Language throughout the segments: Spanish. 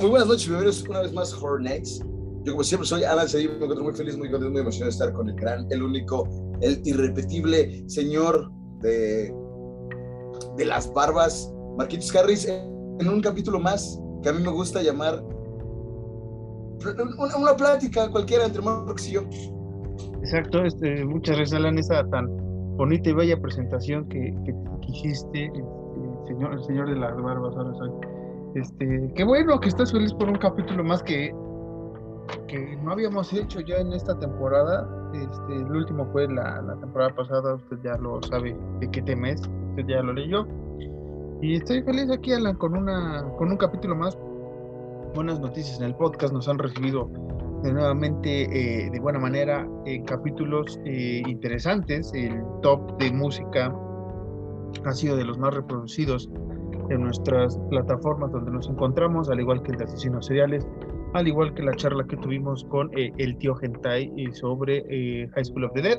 muy buenas noches, bienvenidos una vez más a Horror Nights. Yo como siempre soy Alan Cedillo, me encuentro muy feliz, muy contento, muy emocionado de estar con el gran, el único, el irrepetible señor de, de las barbas, Marquitos Harris, en un capítulo más que a mí me gusta llamar una, plática cualquiera entre Marcos y yo. Exacto, este, muchas gracias Alan, esa tan bonita y bella presentación que, que, hiciste, este, señor, el señor de las barbas, ahora soy. Este, qué bueno que estás feliz por un capítulo más que, que no habíamos hecho ya en esta temporada. Este, el último fue la, la temporada pasada, usted ya lo sabe de qué tema es, usted ya lo leyó. Y estoy feliz aquí, Alan, con, una, con un capítulo más. Buenas noticias en el podcast, nos han recibido de nuevamente eh, de buena manera en capítulos eh, interesantes. El top de música ha sido de los más reproducidos en nuestras plataformas donde nos encontramos, al igual que el de asesinos seriales, al igual que la charla que tuvimos con eh, el tío Gentai sobre High School of the Dead.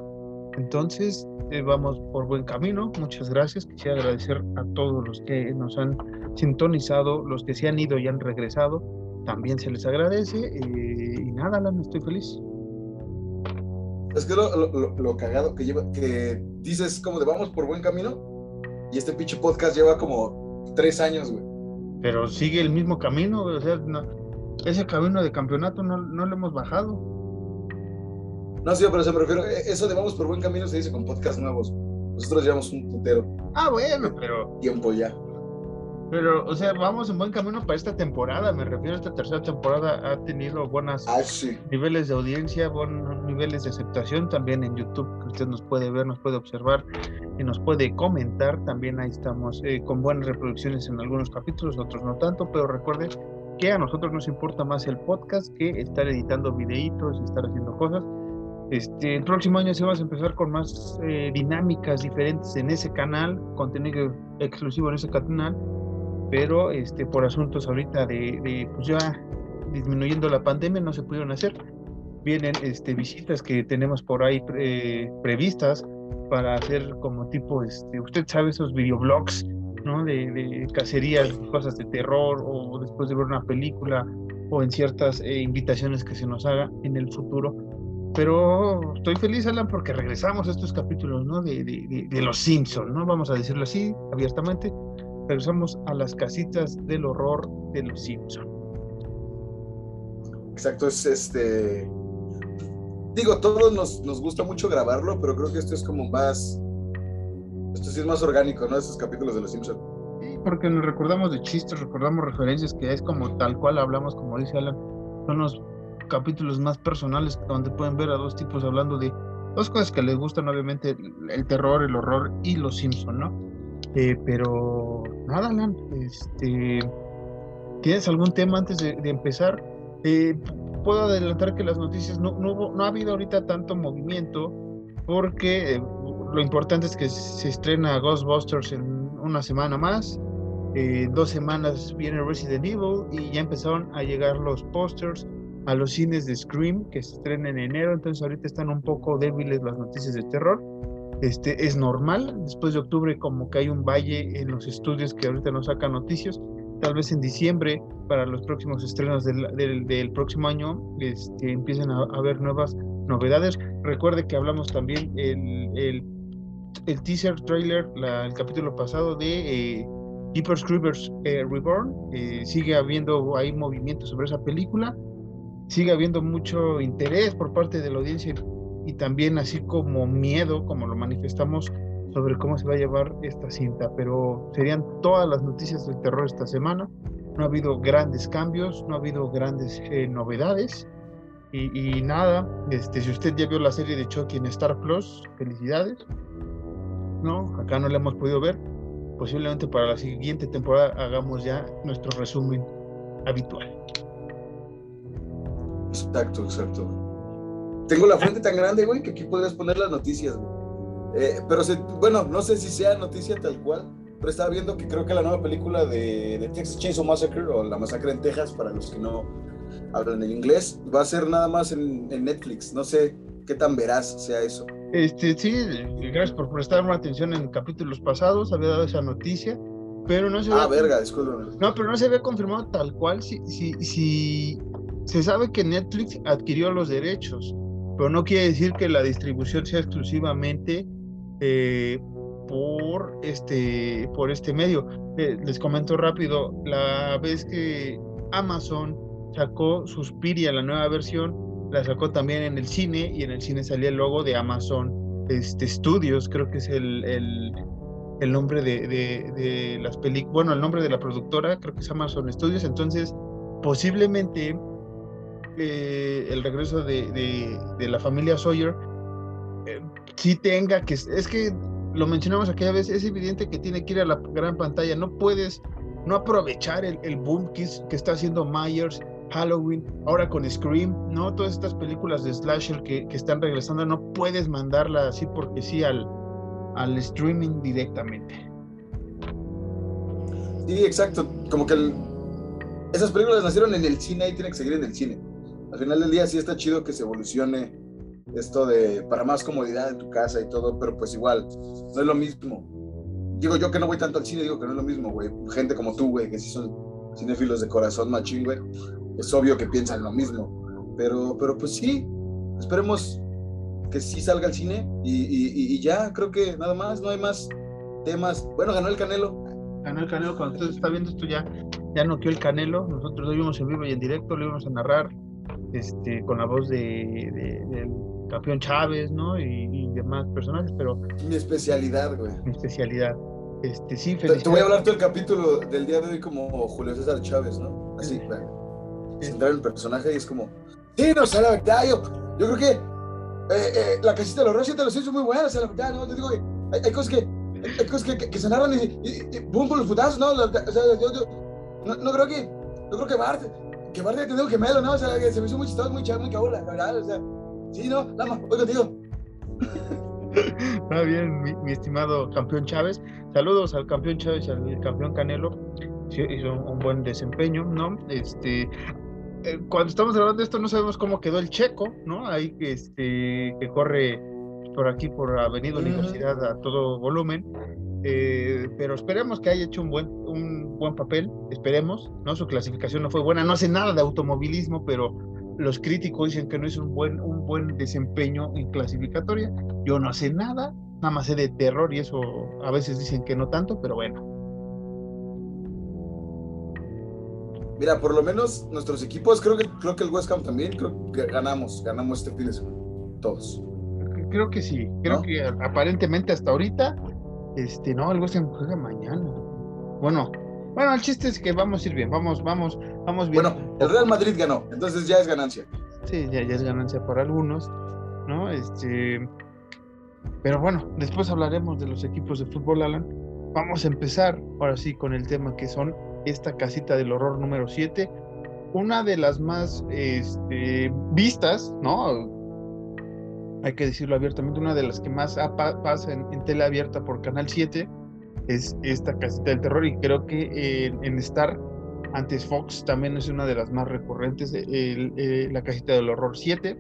Entonces, eh, vamos por buen camino. Muchas gracias. Quisiera agradecer a todos los que nos han sintonizado, los que se han ido y han regresado. También se les agradece. Eh, y nada, Alan, estoy feliz. Es que lo, lo, cagado que lleva, que dices como de vamos por buen camino. Y este pinche podcast lleva como tres años, güey. Pero sigue el mismo camino, O sea, ese camino de campeonato no, no lo hemos bajado. No, sí, pero se me refiero, e, eso de vamos por buen camino se dice con podcast nuevos. Nosotros llevamos un putero. Ah, bueno, pero. Tiempo ya. Pero, o sea, vamos en buen camino para esta temporada. Me refiero a esta tercera temporada. Ha tenido buenos ah, niveles de audiencia, buenos niveles de aceptación también en YouTube, que usted nos puede ver, nos puede observar y nos puede comentar. También ahí estamos eh, con buenas reproducciones en algunos capítulos, otros no tanto. Pero recuerde que a nosotros nos importa más el podcast que estar editando videitos y estar haciendo cosas. Este, el próximo año se va a empezar con más eh, dinámicas diferentes en ese canal, contenido exclusivo en ese canal, pero este, por asuntos ahorita de, pues ya disminuyendo la pandemia no se pudieron hacer. Vienen este, visitas que tenemos por ahí previstas para hacer como tipo, este, usted sabe, esos videoblogs, ¿no? De, de cacerías, cosas de terror o después de ver una película o en ciertas eh, invitaciones que se nos haga en el futuro pero estoy feliz, Alan, porque regresamos a estos capítulos, ¿no? De, de, de, los Simpsons, ¿no? Vamos a decirlo así, abiertamente. Regresamos a las casitas del horror de los Simpsons. Exacto, es este. Digo, todos nos, nos gusta mucho grabarlo, pero creo que esto es como más. Esto sí es más orgánico, ¿no? Estos capítulos de los Simpsons. Sí, porque nos recordamos de chistes, recordamos referencias que es como tal cual hablamos, como dice Alan. Son los capítulos más personales donde pueden ver a dos tipos hablando de dos cosas que les gustan, obviamente, el terror, el horror y los Simpson, ¿no? Eh, pero nada, Alan, este, ¿tienes algún tema antes de, empezar? Eh, puedo adelantar que las noticias no, no, no, ha habido ahorita tanto movimiento porque eh, lo importante es que se estrena Ghostbusters en una semana más. En dos semanas viene Resident Evil y ya empezaron a llegar los posters a los cines de Scream que se estrena en enero, entonces ahorita están un poco débiles las noticias de terror. Este, es normal, después de octubre como que hay un valle en los estudios que ahorita no sacan noticias, tal vez en diciembre para los próximos estrenos del, del, próximo año este, empiecen a, haber nuevas novedades. Recuerde que hablamos también el, el, el teaser trailer, el capítulo pasado de eh, Creepers eh, Reborn, sigue habiendo ahí movimiento sobre esa película sigue habiendo mucho interés por parte de la audiencia y también así como miedo, como lo manifestamos, sobre cómo se va a llevar esta cinta. Pero serían todas las noticias del terror esta semana. No ha habido grandes cambios, no ha habido grandes eh, novedades. Y, nada, este, si usted ya vio la serie de Chucky en Star Plus, felicidades. No, acá no la hemos podido ver. Posiblemente para la siguiente temporada hagamos ya nuestro resumen habitual. Exacto, exacto. Tengo la frente tan grande, güey, que aquí podrías poner las noticias, güey. Eh, pero, bueno, no sé si sea noticia tal cual, pero estaba viendo que creo que la nueva película de, de Texas Chainsaw Massacre, o La Masacre en Texas, para los que no hablan en inglés, va a ser nada más en, Netflix. No sé qué tan veraz sea eso. Este, sí, gracias por prestarme atención en capítulos pasados, había dado esa noticia. pero no se Ah, ve, verga, no, pero no se ve confirmado tal cual si, si, si se sabe que Netflix adquirió los derechos, pero no quiere decir que la distribución sea exclusivamente eh, por este por este medio. Eh, les comento rápido, la vez que Amazon sacó Suspiria, la nueva versión, la sacó también en el cine y en el cine salía el logo de Amazon este, Studios, creo que es el, el, el nombre de, de, las películas, bueno, el nombre de la productora, creo que es Amazon Studios, entonces posiblemente eh, el regreso de, de, de, la familia Sawyer eh, sí tenga que, es que lo mencionamos aquella vez, es evidente que tiene que ir a la gran pantalla, no puedes no aprovechar el, el boom que, es, que, está haciendo Myers, Halloween, ahora con Scream, ¿no? Todas estas películas de slasher que, que están regresando, no puedes mandarla así porque sí al, al streaming directamente. Sí, exacto. Como que esas películas nacieron en el cine y tienen que seguir en el cine. Al final del día sí está chido que se evolucione esto de para más comodidad en tu casa y todo, pero pues igual, no es lo mismo. Digo yo que no voy tanto al cine, digo que no es lo mismo, güey. Gente como tú, güey, que sí son cinéfilos de corazón machín, güey. Es obvio que piensan lo mismo. Pero, pero pues sí, esperemos que sí salga al cine y, y, ya, creo que nada más, no hay más temas. Bueno, ganó el Canelo. Ganó el Canelo, cuando usted está viendo esto ya, ya noqueó el Canelo, nosotros lo vimos en vivo y en directo, lo íbamos a narrar este, con la voz de, campeón Chávez, ¿no? Y, y, demás personajes, pero... Mi especialidad, güey. Mi especialidad. Este, sí, te, te, voy a hablar todo el capítulo del día de hoy como Julio César Chávez, ¿no? Así, sí. sí. entrar en el personaje y es como... Sí, no, o sea, la verdad, yo, yo creo que eh, eh, la casita de los Reyes te los hizo muy buena, o sea, la verdad, ¿no? Te digo, hay, hay, cosas que, hay cosas que, que, que se narran y, y, y, boom por los putazos, ¿no? La, o sea, yo, yo no, no, creo que, no creo que Bart, que Bart haya tenido gemelo, ¿no? O sea, que se me hizo muy chistoso, muy chavo, muy cabola, la verdad, o sea, sí, ¿no? Nada más, voy contigo. Está bien, mi, mi, estimado campeón Chávez. Saludos al campeón Chávez y al campeón Canelo. Sí, hizo un, un buen desempeño, ¿no? Este, eh, cuando estamos hablando de esto no sabemos cómo quedó el checo, ¿no? Ahí que, este, que corre por aquí, por Avenida uh -huh. Universidad a todo volumen. Eh, pero esperemos que haya hecho un buen, un buen papel, esperemos, ¿no? Su clasificación no fue buena, no hace nada de automovilismo, pero los críticos dicen que no hizo un buen, un buen desempeño en clasificatoria. Yo no sé nada, nada más sé de terror y eso a veces dicen que no tanto, pero bueno. Mira, por lo menos nuestros equipos, creo que, creo que el West Ham también, creo que ganamos, ganamos este fin de semana, todos. Creo que sí, creo ¿no? que aparentemente hasta ahorita, este, no, el West Ham juega mañana. Bueno, bueno, el chiste es que vamos a ir bien, vamos, vamos, vamos bien. Bueno, el Real Madrid ganó, entonces ya es ganancia. Sí, ya, ya es ganancia por algunos, ¿no? Este, pero bueno, después hablaremos de los equipos de fútbol, Alan. Vamos a empezar ahora sí con el tema que son esta casita del horror número 7, una de las más este, vistas, ¿no? Hay que decirlo abiertamente, una de las que más pasa en, en tele abierta por Canal 7 es esta casita del terror y creo que en, en Star, antes Fox, también es una de las más recurrentes, el, el, la casita del horror 7,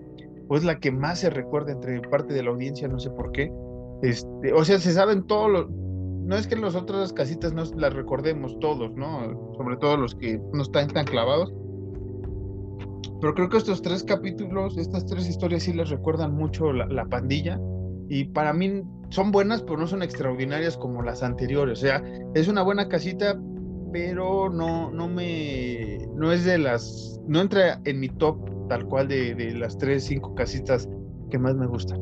pues la que más se recuerda entre parte de la audiencia, no sé por qué. Este, o sea, se saben todos los, no es que las otras casitas no las recordemos todos, ¿no? Sobre todo los que no están tan clavados. Pero creo que estos tres capítulos, estas tres historias sí les recuerdan mucho la, pandilla. Y para mí son buenas, pero no son extraordinarias como las anteriores. O sea, es una buena casita, pero no, no me. No es de las. No entra en mi top tal cual de, de las tres, cinco casitas que más me gustan.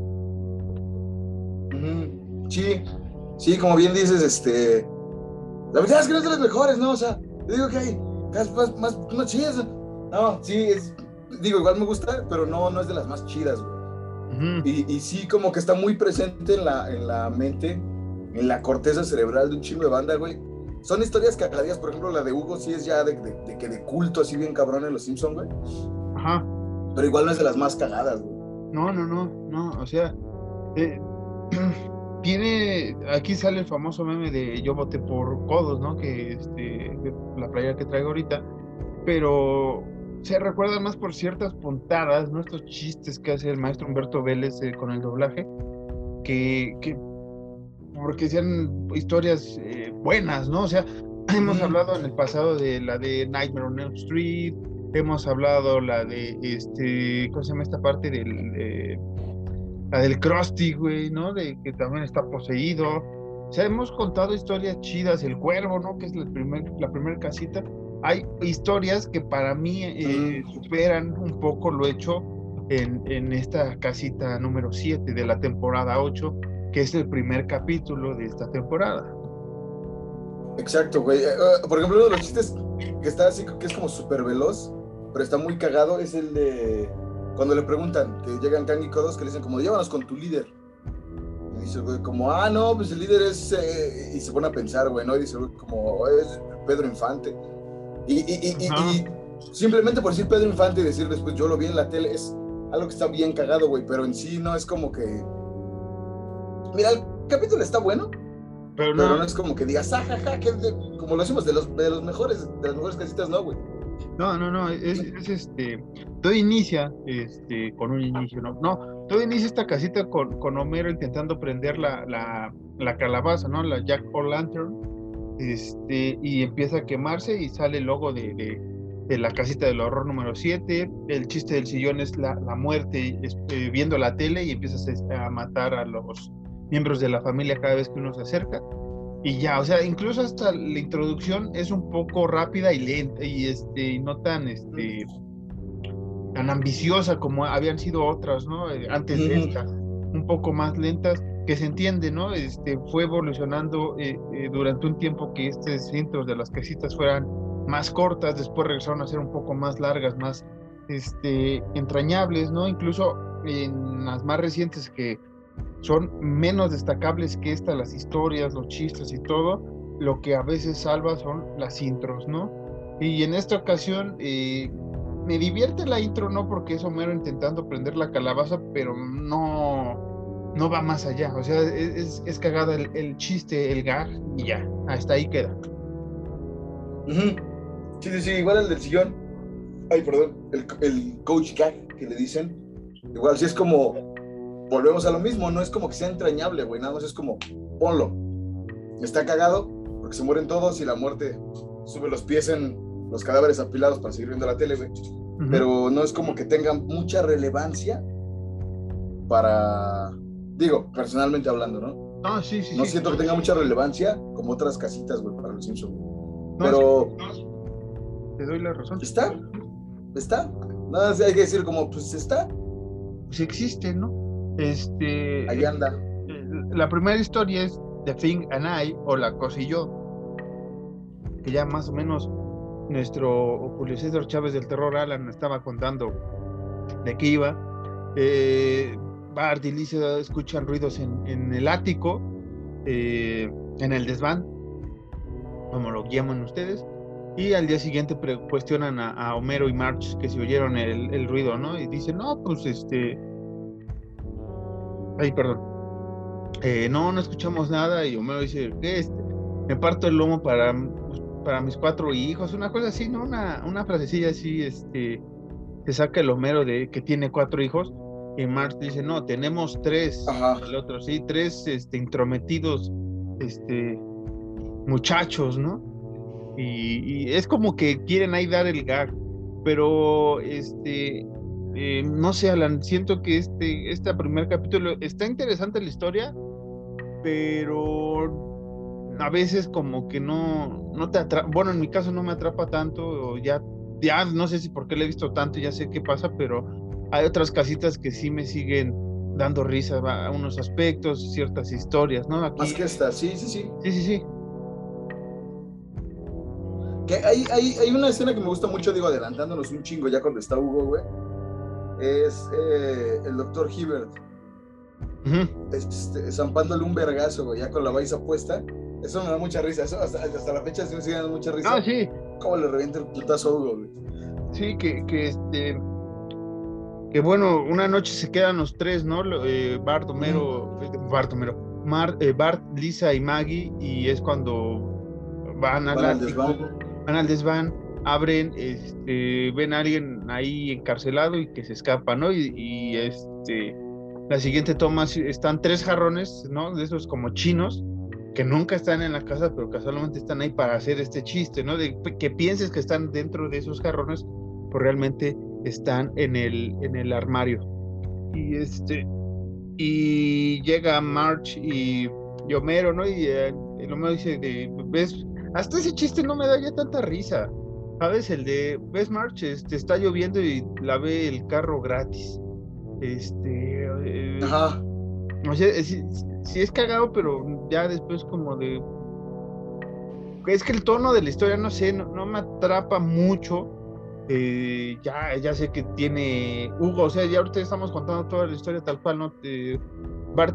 Sí, Sí, como bien dices, este. La verdad es que no es de las mejores, ¿no? O sea, yo digo que hay más, más, más chidas. No, sí. Digo, igual me gusta, pero no, no es de las más chidas, güey. -huh. y, y, sí, como que está muy presente en la, en la mente, en la corteza cerebral de un chingo de banda, güey. Son historias cagadías, por ejemplo, la de Hugo sí es ya de, de, de que de culto, así bien cabrón en los Simpsons, güey. Ajá. Pero igual no es de las más cagadas, güey. No, no, no, no, o sea. Eh, tiene, aquí sale el famoso meme de yo voté por codos, ¿no? Que este, la playa que traigo ahorita, pero se recuerda más por ciertas puntadas, ¿no? Estos chistes que hace el maestro Humberto Vélez eh, con el doblaje, que, que porque sean historias eh, buenas, ¿no? O sea, Hemos hablado en el pasado de la de Nightmare on Elm Street, hemos hablado la de este, ¿cómo se llama esta parte del la del Krusty, güey, ¿no? De que también está poseído. O sea, hemos contado historias chidas, el cuervo, ¿no? Que es la primera la primer casita. Hay historias que para mí eh, superan un poco lo hecho en, en esta casita número 7 de la temporada 8, que es el primer capítulo de esta temporada. Exacto, güey. Eh, eh, por ejemplo, uno de los chistes que está así, que es como súper veloz, pero está muy cagado, es el de cuando le preguntan, que llegan Kang y Kodos, que le dicen como, llévanos con tu líder. Y dice, güey, como, ah, no, pues el líder es... Eh", y se pone a pensar, güey, ¿no? Y dice, güey, como, es Pedro Infante. Y, y, y, y, simplemente por decir Pedro Infante y decir después, yo lo vi en la tele, es algo que está bien cagado, güey, pero en sí no es como que... Mira, el capítulo está bueno, pero no, es como que digas, ah, ja, que como lo hacemos de los, de los mejores, de las mejores casitas, no, güey. No, no, no, es, este, todo inicia este, con un inicio, ¿no? No, todo inicia esta casita con, con Homero intentando prender la, la, la calabaza, ¿no? La Jack O' Lantern, este, y empieza a quemarse y sale el logo de, de, de la casita del horror número 7, el chiste del sillón es la, la muerte eh, viendo la tele y empiezas a matar a los miembros de la familia cada vez que uno se acerca. Y ya, o sea, incluso hasta la introducción es un poco rápida y lenta y este no tan este tan ambiciosa como habían sido otras, ¿no? Eh, antes de esta, un poco más lentas, que se entiende, ¿no? Este fue evolucionando eh, eh, durante un tiempo que estos centros de las casitas fueran más cortas, después regresaron a ser un poco más largas, más este entrañables, ¿no? Incluso en las más recientes que son menos destacables que estas, las historias, los chistes y todo. Lo que a veces salva son las intros, ¿no? Y en esta ocasión eh, me divierte la intro, no porque es Homero intentando prender la calabaza, pero no, no va más allá. O sea, es, es cagada el, chiste, el gag, y ya, hasta ahí queda. Sí, sí, sí, igual el del sillón. Ay, perdón, el, el coach gag que le dicen. Igual, si es como volvemos a lo mismo, no es como que sea entrañable, güey, nada más es como, ponlo. Está cagado porque se mueren todos y la muerte sube los pies en los cadáveres apilados para seguir viendo la tele, güey. Pero no es como que tenga mucha relevancia para, digo, personalmente hablando, ¿no? Ah, sí, sí. No siento que tenga mucha relevancia como otras casitas, güey, para los Simpsons. Pero... Te doy la razón. ¿Está? ¿Está? Nada, hay que decir como, pues está. Pues existe, ¿no? Este, Ahí anda. La primera historia es The Thing and I, o La Cosa y Yo, que ya más o menos nuestro Julio César Chávez del Terror Alan estaba contando de qué iba. Eh, Bart y Lisa escuchan ruidos en, el ático, eh, en el desván, como lo llaman ustedes, y al día siguiente cuestionan a, Homero y March que se oyeron el, el, ruido, ¿no? Y dicen, no, pues este, Ay, perdón. Eh, no, no escuchamos nada y Homero dice, ¿qué este? Me parto el lomo para, para mis cuatro hijos, una cosa así, ¿no? Una, una frasecilla así, este, se saca el Homero de que tiene cuatro hijos y Marx dice, no, tenemos tres, el otro, sí, tres, este, intrometidos, este, muchachos, ¿no? Y, y, es como que quieren ahí dar el gag, pero, este, eh, no sé, Alan, siento que este, este primer capítulo está interesante la historia, pero a veces como que no, no te atrapa, bueno, en mi caso no me atrapa tanto, ya, ya no sé si por qué le he visto tanto, ya sé qué pasa, pero hay otras casitas que sí me siguen dando risa a unos aspectos, ciertas historias, ¿no? Más que esta, sí, sí, sí. Sí, sí, sí. Que hay, hay, hay una escena que me gusta mucho, digo, adelantándonos un chingo ya cuando está Hugo, güey es eh, el doctor Hibbert. este, zampándole un vergazo, ya con la baliza puesta. Eso me da mucha risa. Eso hasta, la fecha sí me sigue dando mucha risa. Ah, sí. Cómo le revienta el putazo a Hugo, güey. Sí, que, que este. Que bueno, una noche se quedan los tres, ¿no? Eh, Bart, Homero, Bart, Homero, eh, Bart, Lisa y Maggie, y es cuando van, van al desván. Van al desván abren, este, ven a alguien ahí encarcelado y que se escapa, ¿no? Y, este, la siguiente toma, están tres jarrones, ¿no? De esos como chinos, que nunca están en la casa, pero casualmente están ahí para hacer este chiste, ¿no? De que pienses que están dentro de esos jarrones, pues realmente están en el, en el armario. Y este, y llega March y, Homero, ¿no? Y eh, el Homero dice, de, ¿ves? Hasta ese chiste no me da ya tanta risa. ¿Sabes? El de, ¿ves March? Este, está lloviendo y la ve el carro gratis. Este... Eh, Ajá. O sea, sí es cagado, pero ya después como de... Es que el tono de la historia, no sé, no, me atrapa mucho. Eh, ya, ya sé que tiene Hugo, o sea, ya ahorita estamos contando toda la historia tal cual, ¿no? Eh,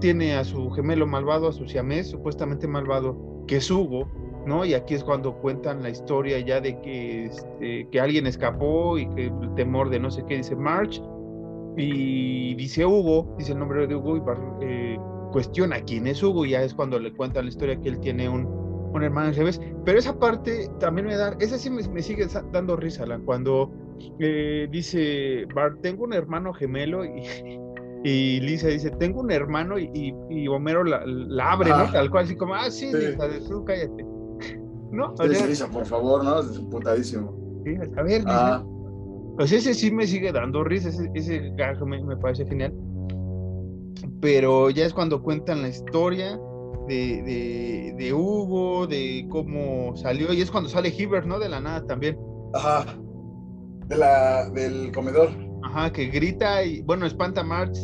tiene a su gemelo malvado, a su siamés, supuestamente malvado, que es Hugo, ¿no? Y aquí es cuando cuentan la historia ya de que, este, que alguien escapó y que el temor de no sé qué, dice March, y dice Hugo, dice el nombre de Hugo, y Bart eh, cuestiona quién es Hugo, y ya es cuando le cuentan la historia que él tiene un, un hermano en revés. Pero esa parte también me da, esa sí me, sigue dando risa, la, cuando eh, dice Bart, tengo un hermano gemelo y, y Lisa dice, tengo un hermano y, y, Homero la, abre, ¿no? Tal cual, así como, ah, sí, Lisa, tú cállate. ¿No? O Lisa, por favor, ¿no? Es putadísimo. Sí, a ver, ah. Pues ese sí me sigue dando risa, ese, ese me, me parece genial pero ya es cuando cuentan la historia de, de, Hugo, de cómo salió, y es cuando sale Hibbert, ¿no? De la nada también. Ajá, de la, del comedor. Ajá, que grita y, bueno, espanta a March,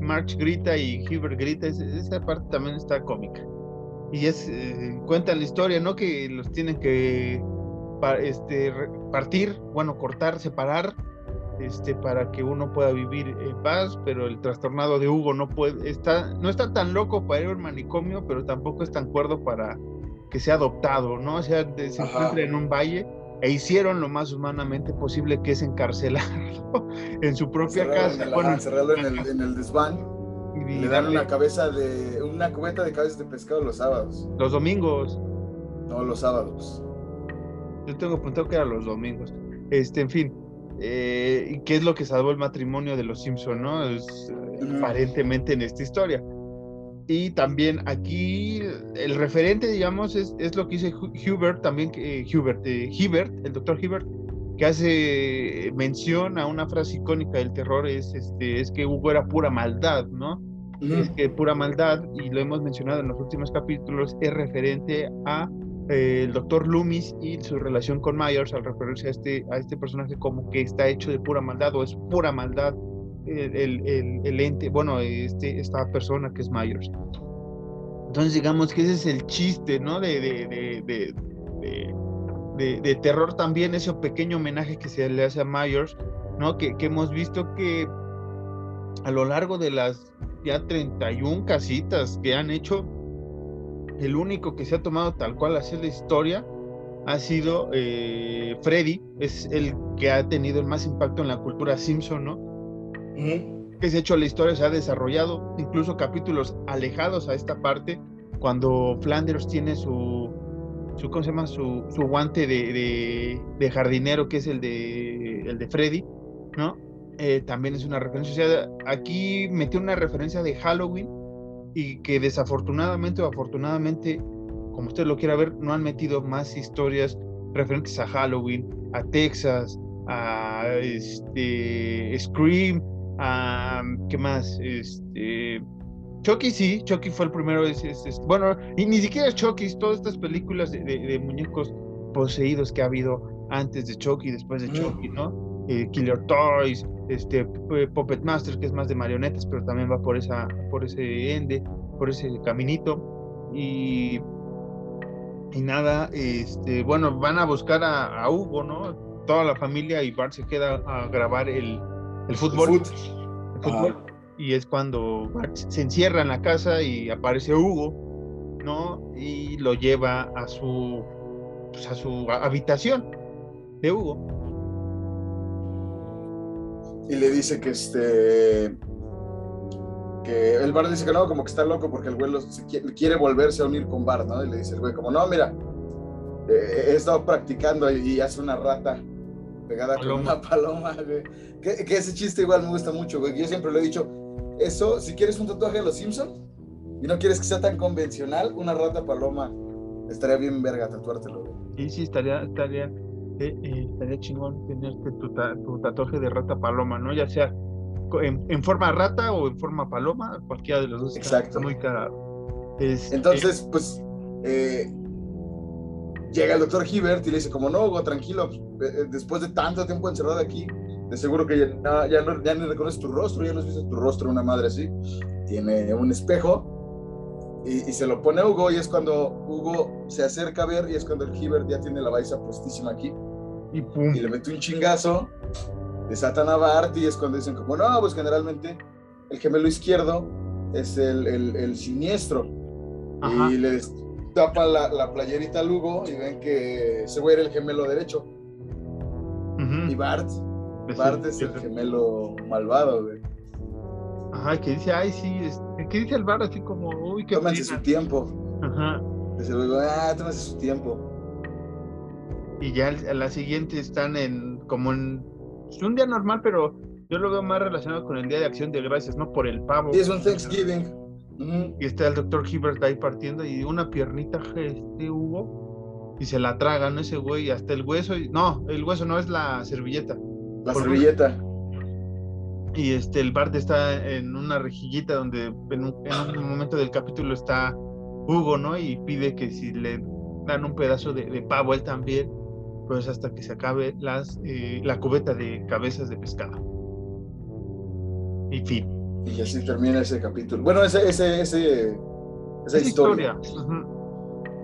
March grita y Hibbert grita, esa parte también está cómica. Y es, eh, cuentan la historia, ¿no? Que los tienen que este, partir, bueno, cortar, separar este, para que uno pueda vivir en paz, pero el trastornado de Hugo no puede, está, no está tan loco para ir al manicomio, pero tampoco es tan cuerdo para que sea adoptado, ¿no? O sea, se encuentra en un valle e hicieron lo más humanamente posible que es encarcelarlo en su propia casa. bueno, encerrarlo en el, en el desván y, le dan una cabeza de, una cubeta de cabezas de pescado los sábados. Los domingos. No, los sábados. Yo tengo apuntado que eran los domingos. Este, en fin, eh, ¿Qué es lo que salvó el matrimonio de los Simpson, no? Es, aparentemente en esta historia. Y también aquí el referente, digamos, es, es lo que dice Hubert, también que Hubert, eh, el doctor Hubert, que hace mención a una frase icónica del terror, es, este, es que Hugo era pura maldad, ¿no? Es que pura maldad, y lo hemos mencionado en los últimos capítulos, es referente a el doctor Loomis y su relación con Myers al referirse a este, a este personaje como que está hecho de pura maldad o es pura maldad el, el, ente, bueno, este, esta persona que es Myers. Entonces digamos que ese es el chiste, ¿no? De, de, de, de, terror también, ese pequeño homenaje que se le hace a Myers, ¿no? Que, que hemos visto que a lo largo de las ya 31 casitas que han hecho, el único que se ha tomado tal cual hacer la historia ha sido eh, Freddy, es el que ha tenido el más impacto en la cultura Simpson, ¿no? Que se ha hecho la historia, se ha desarrollado, incluso capítulos alejados a esta parte, cuando Flanders tiene su, su ¿cómo se llama? Su, su guante de, de, jardinero, que es el de, el de Freddy, ¿no? Eh, también es una referencia. O sea, aquí metió una referencia de Halloween y que desafortunadamente o afortunadamente, como usted lo quiera ver, no han metido más historias referentes a Halloween, a Texas, a este, Scream, a ¿qué más? Este, Chucky sí, Chucky fue el primero, es, bueno, y ni siquiera Chucky, todas estas películas de, muñecos poseídos que ha habido antes de Chucky, después de Chucky, ¿no? Eh, Killer Toys, este Puppet Master, que es más de marionetas, pero también va por esa, por ese ende, por ese caminito. Y, y nada, este, bueno, van a buscar a, Hugo, ¿no? Toda la familia y Bart se queda a grabar el, el fútbol. Y es cuando Bart se encierra en la casa y aparece Hugo, ¿no? Y lo lleva a su, pues, a su habitación de Hugo y le dice que este que el Bart dice que no, como que está loco porque el güey quiere volverse a unir con Bart, ¿no? Y le dice el güey como, no, mira, eh, he estado practicando y, hace una rata pegada con una paloma, güey. Que, ese chiste igual me gusta mucho, güey. Yo siempre lo he dicho, eso, si quieres un tatuaje de los Simpsons, y no quieres que sea tan convencional, una rata paloma estaría bien verga tatuártelo. Sí, sí, estaría, estaría, eh, eh, estaría chingón tenerte tu, tu, tatuaje de rata paloma, ¿no? Ya sea en, forma rata o en forma paloma, cualquiera de los dos. Exacto. muy cagado. Entonces, pues, eh, llega el doctor Hibbert y le dice, como no, Hugo, tranquilo, después de tanto tiempo encerrado aquí, de seguro que ya, ya, no, ya no reconoces tu rostro, ya no has visto tu rostro, una madre así. Tiene un espejo y, se lo pone a Hugo y es cuando Hugo se acerca a ver y es cuando el Hibbert ya tiene la baliza postísima aquí. Y, pum. y le mete un chingazo, desatan a Bart y es cuando dicen como, no, pues generalmente el gemelo izquierdo es el, el, siniestro. Y le tapa la, la, playerita al Hugo y ven que ese güey era el gemelo derecho. Y Bart Bart es el gemelo malvado, güey. Ajá, que dice, ay, sí, que dice el Bart así como, uy, qué Tómense su tiempo. Ajá. Dice luego, ah, tómense su tiempo. Y ya a la siguiente están en, como en, es un día normal, pero yo lo veo más relacionado con el Día de Acción de Gracias, ¿no? Por el pavo. Sí, es un Thanksgiving. Y está el doctor Hibbert ahí partiendo y una piernita este Hugo y se la traga, ¿no? Ese güey, hasta el hueso. Y, no, el hueso no es la servilleta. La servilleta. Y este, el Bart está en una rejillita donde en un, momento del capítulo está Hugo, ¿no? Y pide que si le dan un pedazo de, pavo él también, pues hasta que se acabe las, eh, la cubeta de cabezas de pescado. Y fin. Y así termina ese capítulo. Bueno, ese, ese, ese esa, historia.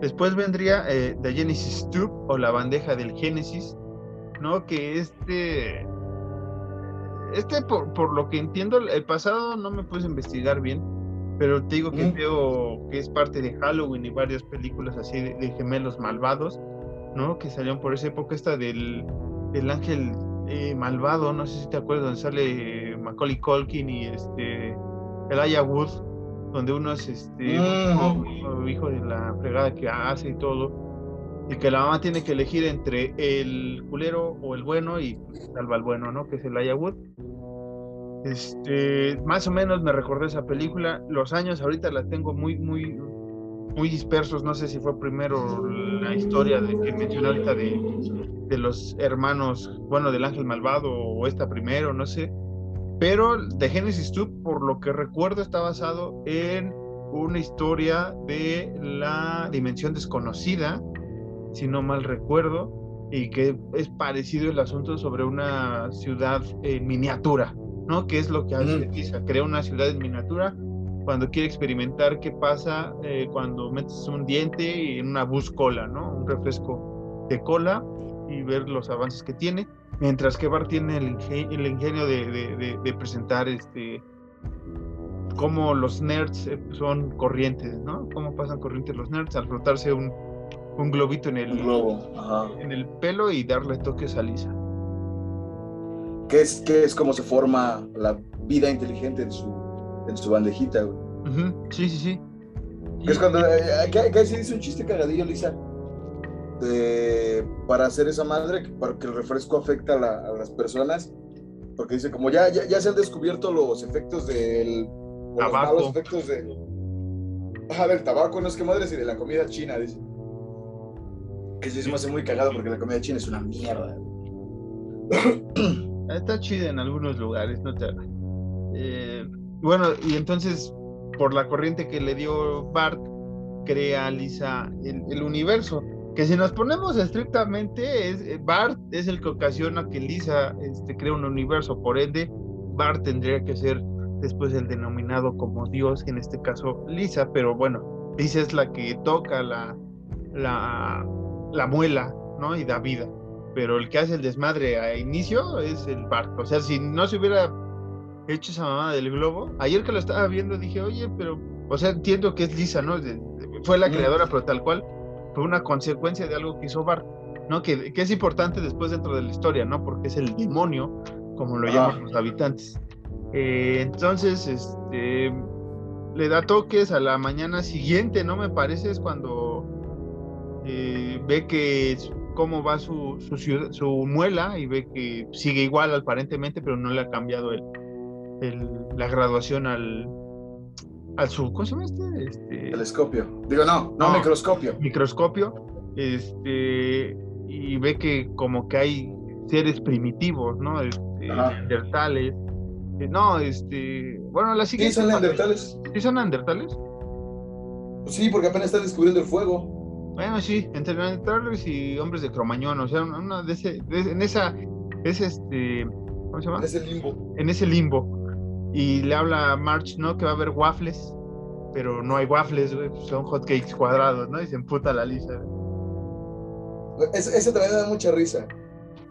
Después vendría eh, The Genesis Tube o la bandeja del Génesis, ¿no? Que este, este por, por lo que entiendo, el pasado no me puedes investigar bien, pero te digo que veo que es parte de Halloween y varias películas así de, gemelos malvados, ¿no? Que salieron por esa época esta del, del ángel eh, malvado, no sé si te acuerdas, donde sale Macaulay Culkin y este Elijah Wood, donde uno es este hijo de la fregada que hace y todo y que la mamá tiene que elegir entre el culero o el bueno y salva al bueno, ¿no? Que es el Ayawood. Este, más o menos me recordé esa película. Los años ahorita la tengo muy, muy, muy dispersos. No sé si fue primero la historia de, que mencioné ahorita de, de los hermanos, bueno, del ángel malvado o esta primero, no sé. Pero de Genesis 2, por lo que recuerdo, está basado en una historia de la dimensión desconocida si no mal recuerdo, y que es parecido el asunto sobre una ciudad en miniatura, ¿no? Que es lo que hace Lisa, crea una ciudad en miniatura cuando quiere experimentar qué pasa eh, cuando metes un diente en una bus cola, ¿no? Un refresco de cola y ver los avances que tiene, mientras que Bart tiene el, ingenio, de, presentar este cómo los nerds eh, son corrientes, ¿no? Cómo pasan corrientes los nerds al frotarse un, un globito en el, en el pelo y darle toques a Lisa. ¿Qué es, qué es cómo se forma la vida inteligente en su, en su bandejita, Sí, sí, sí. Es cuando, eh, se dice un chiste cagadillo, Lisa, para hacer esa madre, para que el refresco afecta a, las personas, porque dice, como ya, ya, se han descubierto los efectos del... Tabaco. Los efectos de, del tabaco, no es que madres, y de la comida china, dice. Que sí se me hace muy cagado porque la comida china es una mierda. Está chida en algunos lugares, no te eh, Bueno, y entonces, por la corriente que le dio Bart, crea Lisa el, universo. Que si nos ponemos estrictamente, es, eh, Bart es el que ocasiona que Lisa este, crea un universo. Por ende, Bart tendría que ser después el denominado como Dios, en este caso Lisa, pero bueno, Lisa es la que toca la, la, la muela, ¿no? Y da vida. Pero el que hace el desmadre a inicio es el barco. O sea, si no se hubiera hecho esa mamada del globo, ayer que lo estaba viendo dije, oye, pero, o sea, entiendo que es Lisa, ¿no? Fue la creadora, pero tal cual fue una consecuencia de algo que hizo Bart, ¿no? Que, que es importante después dentro de la historia, ¿no? Porque es el demonio, como lo llaman los habitantes. Eh, entonces, este, le da toques a la mañana siguiente, ¿no? Me parece, es cuando eh, ve que cómo va su, su, muela y ve que sigue igual aparentemente, pero no le ha cambiado el, la graduación al, al su, ¿cómo se llama este? este Telescopio. Digo, no, no, No. microscopio. microscopio, este, y ve que como que hay seres primitivos, ¿no? Este, Ajá. neandertales. Eh, No, este, bueno, la Sí, siguiente. son neandertales. ¿Sí son neandertales? Sí, porque apenas están descubriendo el fuego. Bueno, sí, entre neandertales y hombres de Cromañón, o sea, una de ese, de- en esa, es este, ¿cómo se llama? En ese limbo. En ese limbo. Y le habla a March, ¿no? Que va a haber waffles, pero no hay waffles, güey, son hotcakes cuadrados, ¿no? Y se emputa la lisa. Ese, ese también da mucha risa.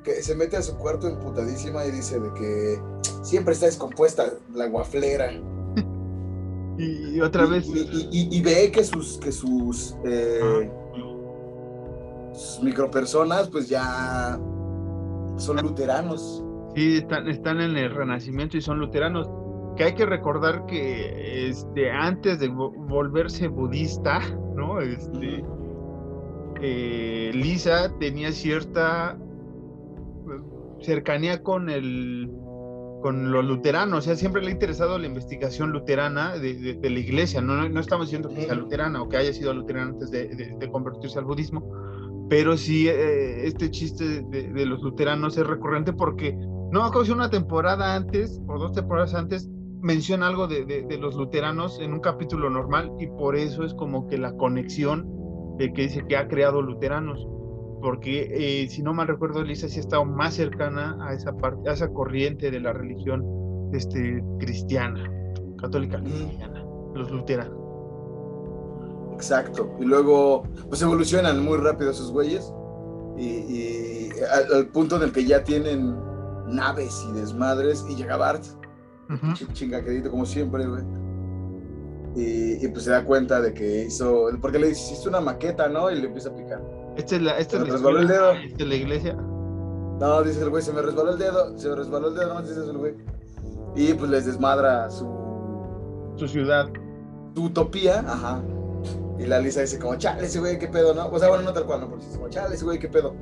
Que se mete a su cuarto emputadísima y dice de que siempre está descompuesta la guaflera. Y, y otra vez. Y, y- y ve que sus, que sus, eh, sus micropersonas, pues ya son luteranos. Sí, están, están en el Renacimiento y son luteranos. Que hay que recordar que este, antes de vo- volverse budista, ¿no? Este, eh, Lisa tenía cierta eh, cercanía con el con los luteranos, o sea, siempre le ha interesado la investigación luterana de, de- de la iglesia, no, no, no estamos diciendo que sea luterana o que haya sido luterana antes de, convertirse al budismo, pero sí eh, este chiste de, los luteranos es recurrente porque no si una temporada antes o dos temporadas antes menciona algo de, de- de los luteranos en un capítulo normal y por eso es como que la conexión de que dice que ha creado luteranos porque eh, si no mal recuerdo Lisa sí ha estado más cercana a esa parte a esa corriente de la religión este cristiana católica Mm. cristiana los luteranos Exacto. Y luego, pues evolucionan muy rápido esos güeyes. Y, y al, al punto en el que ya tienen naves y desmadres. Y llega Bart, Ch- chingaquedito como siempre, güey. Y, y, pues se da cuenta de que hizo. Porque le dice, hiciste una maqueta, ¿no? Y le empieza a picar. esta es la esta es Se la resbaló el dedo. esta es la iglesia No, dice el güey, se me resbaló el dedo. Se me resbaló el dedo, no dice el güey. Y pues les desmadra su, su ciudad su utopía, ajá. Y la Lisa dice como, chale, ese güey, qué pedo, ¿no? O sea, bueno, no tal cual, ¿no? Pero dice como, chale, ese güey, qué pedo.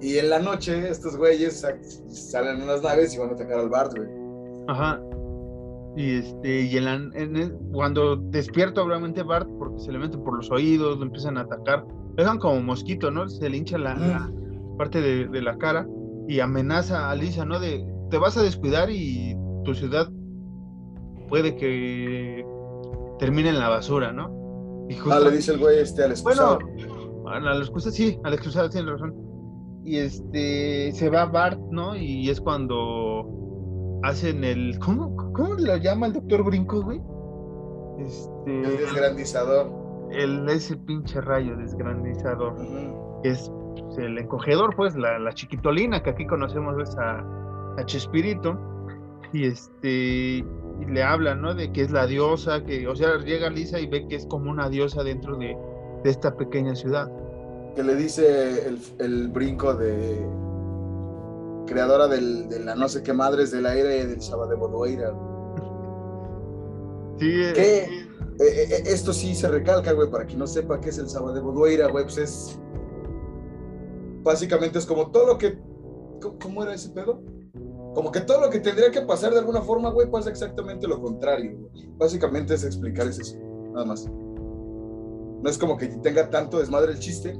Y en la noche, estos güeyes sa- salen en unas naves y van a atacar al Bart, güey. Ajá. Y este, y en la- en el- cuando despierta obviamente Bart, porque se le meten por los oídos, lo empiezan a atacar, lo dejan como mosquito, ¿no? Se le hincha la, la parte de, de la cara y amenaza a Lisa, ¿no? De te vas a descuidar y tu ciudad puede que termine en la basura, ¿no? Y Ah, le dice el güey este al bueno, excusado. a la excusa sí, a la excusa tiene razón. Y este se va Bart, ¿no? Y es cuando hacen el ¿cómo cómo lo llama el doctor Brinco, güey? Este el desgrandizador. el ese pinche rayo desgrandizador, que es el encogedor, pues la, la chiquitolina que aquí conocemos es a, a Chespirito y este y le habla, ¿no? De que es la diosa, que o sea, llega Lisa y ve que es como una diosa dentro de, de esta pequeña ciudad. Que le dice el, el brinco de. Creadora del, de la no sé qué madres del aire del Saba de Bodoeira. Sí, eh, Que eh, eh, esto sí se recalca, güey, para quien no sepa qué es el Saba de Bodoeira, güey, pues es. Básicamente es como todo lo que. ¿Cómo- ¿Cómo era ese pedo? Como que todo lo que tendría que pasar de alguna forma, güey, pasa exactamente lo contrario. güey. Básicamente es explicar es eso, nada más. No es como que tenga tanto desmadre el chiste,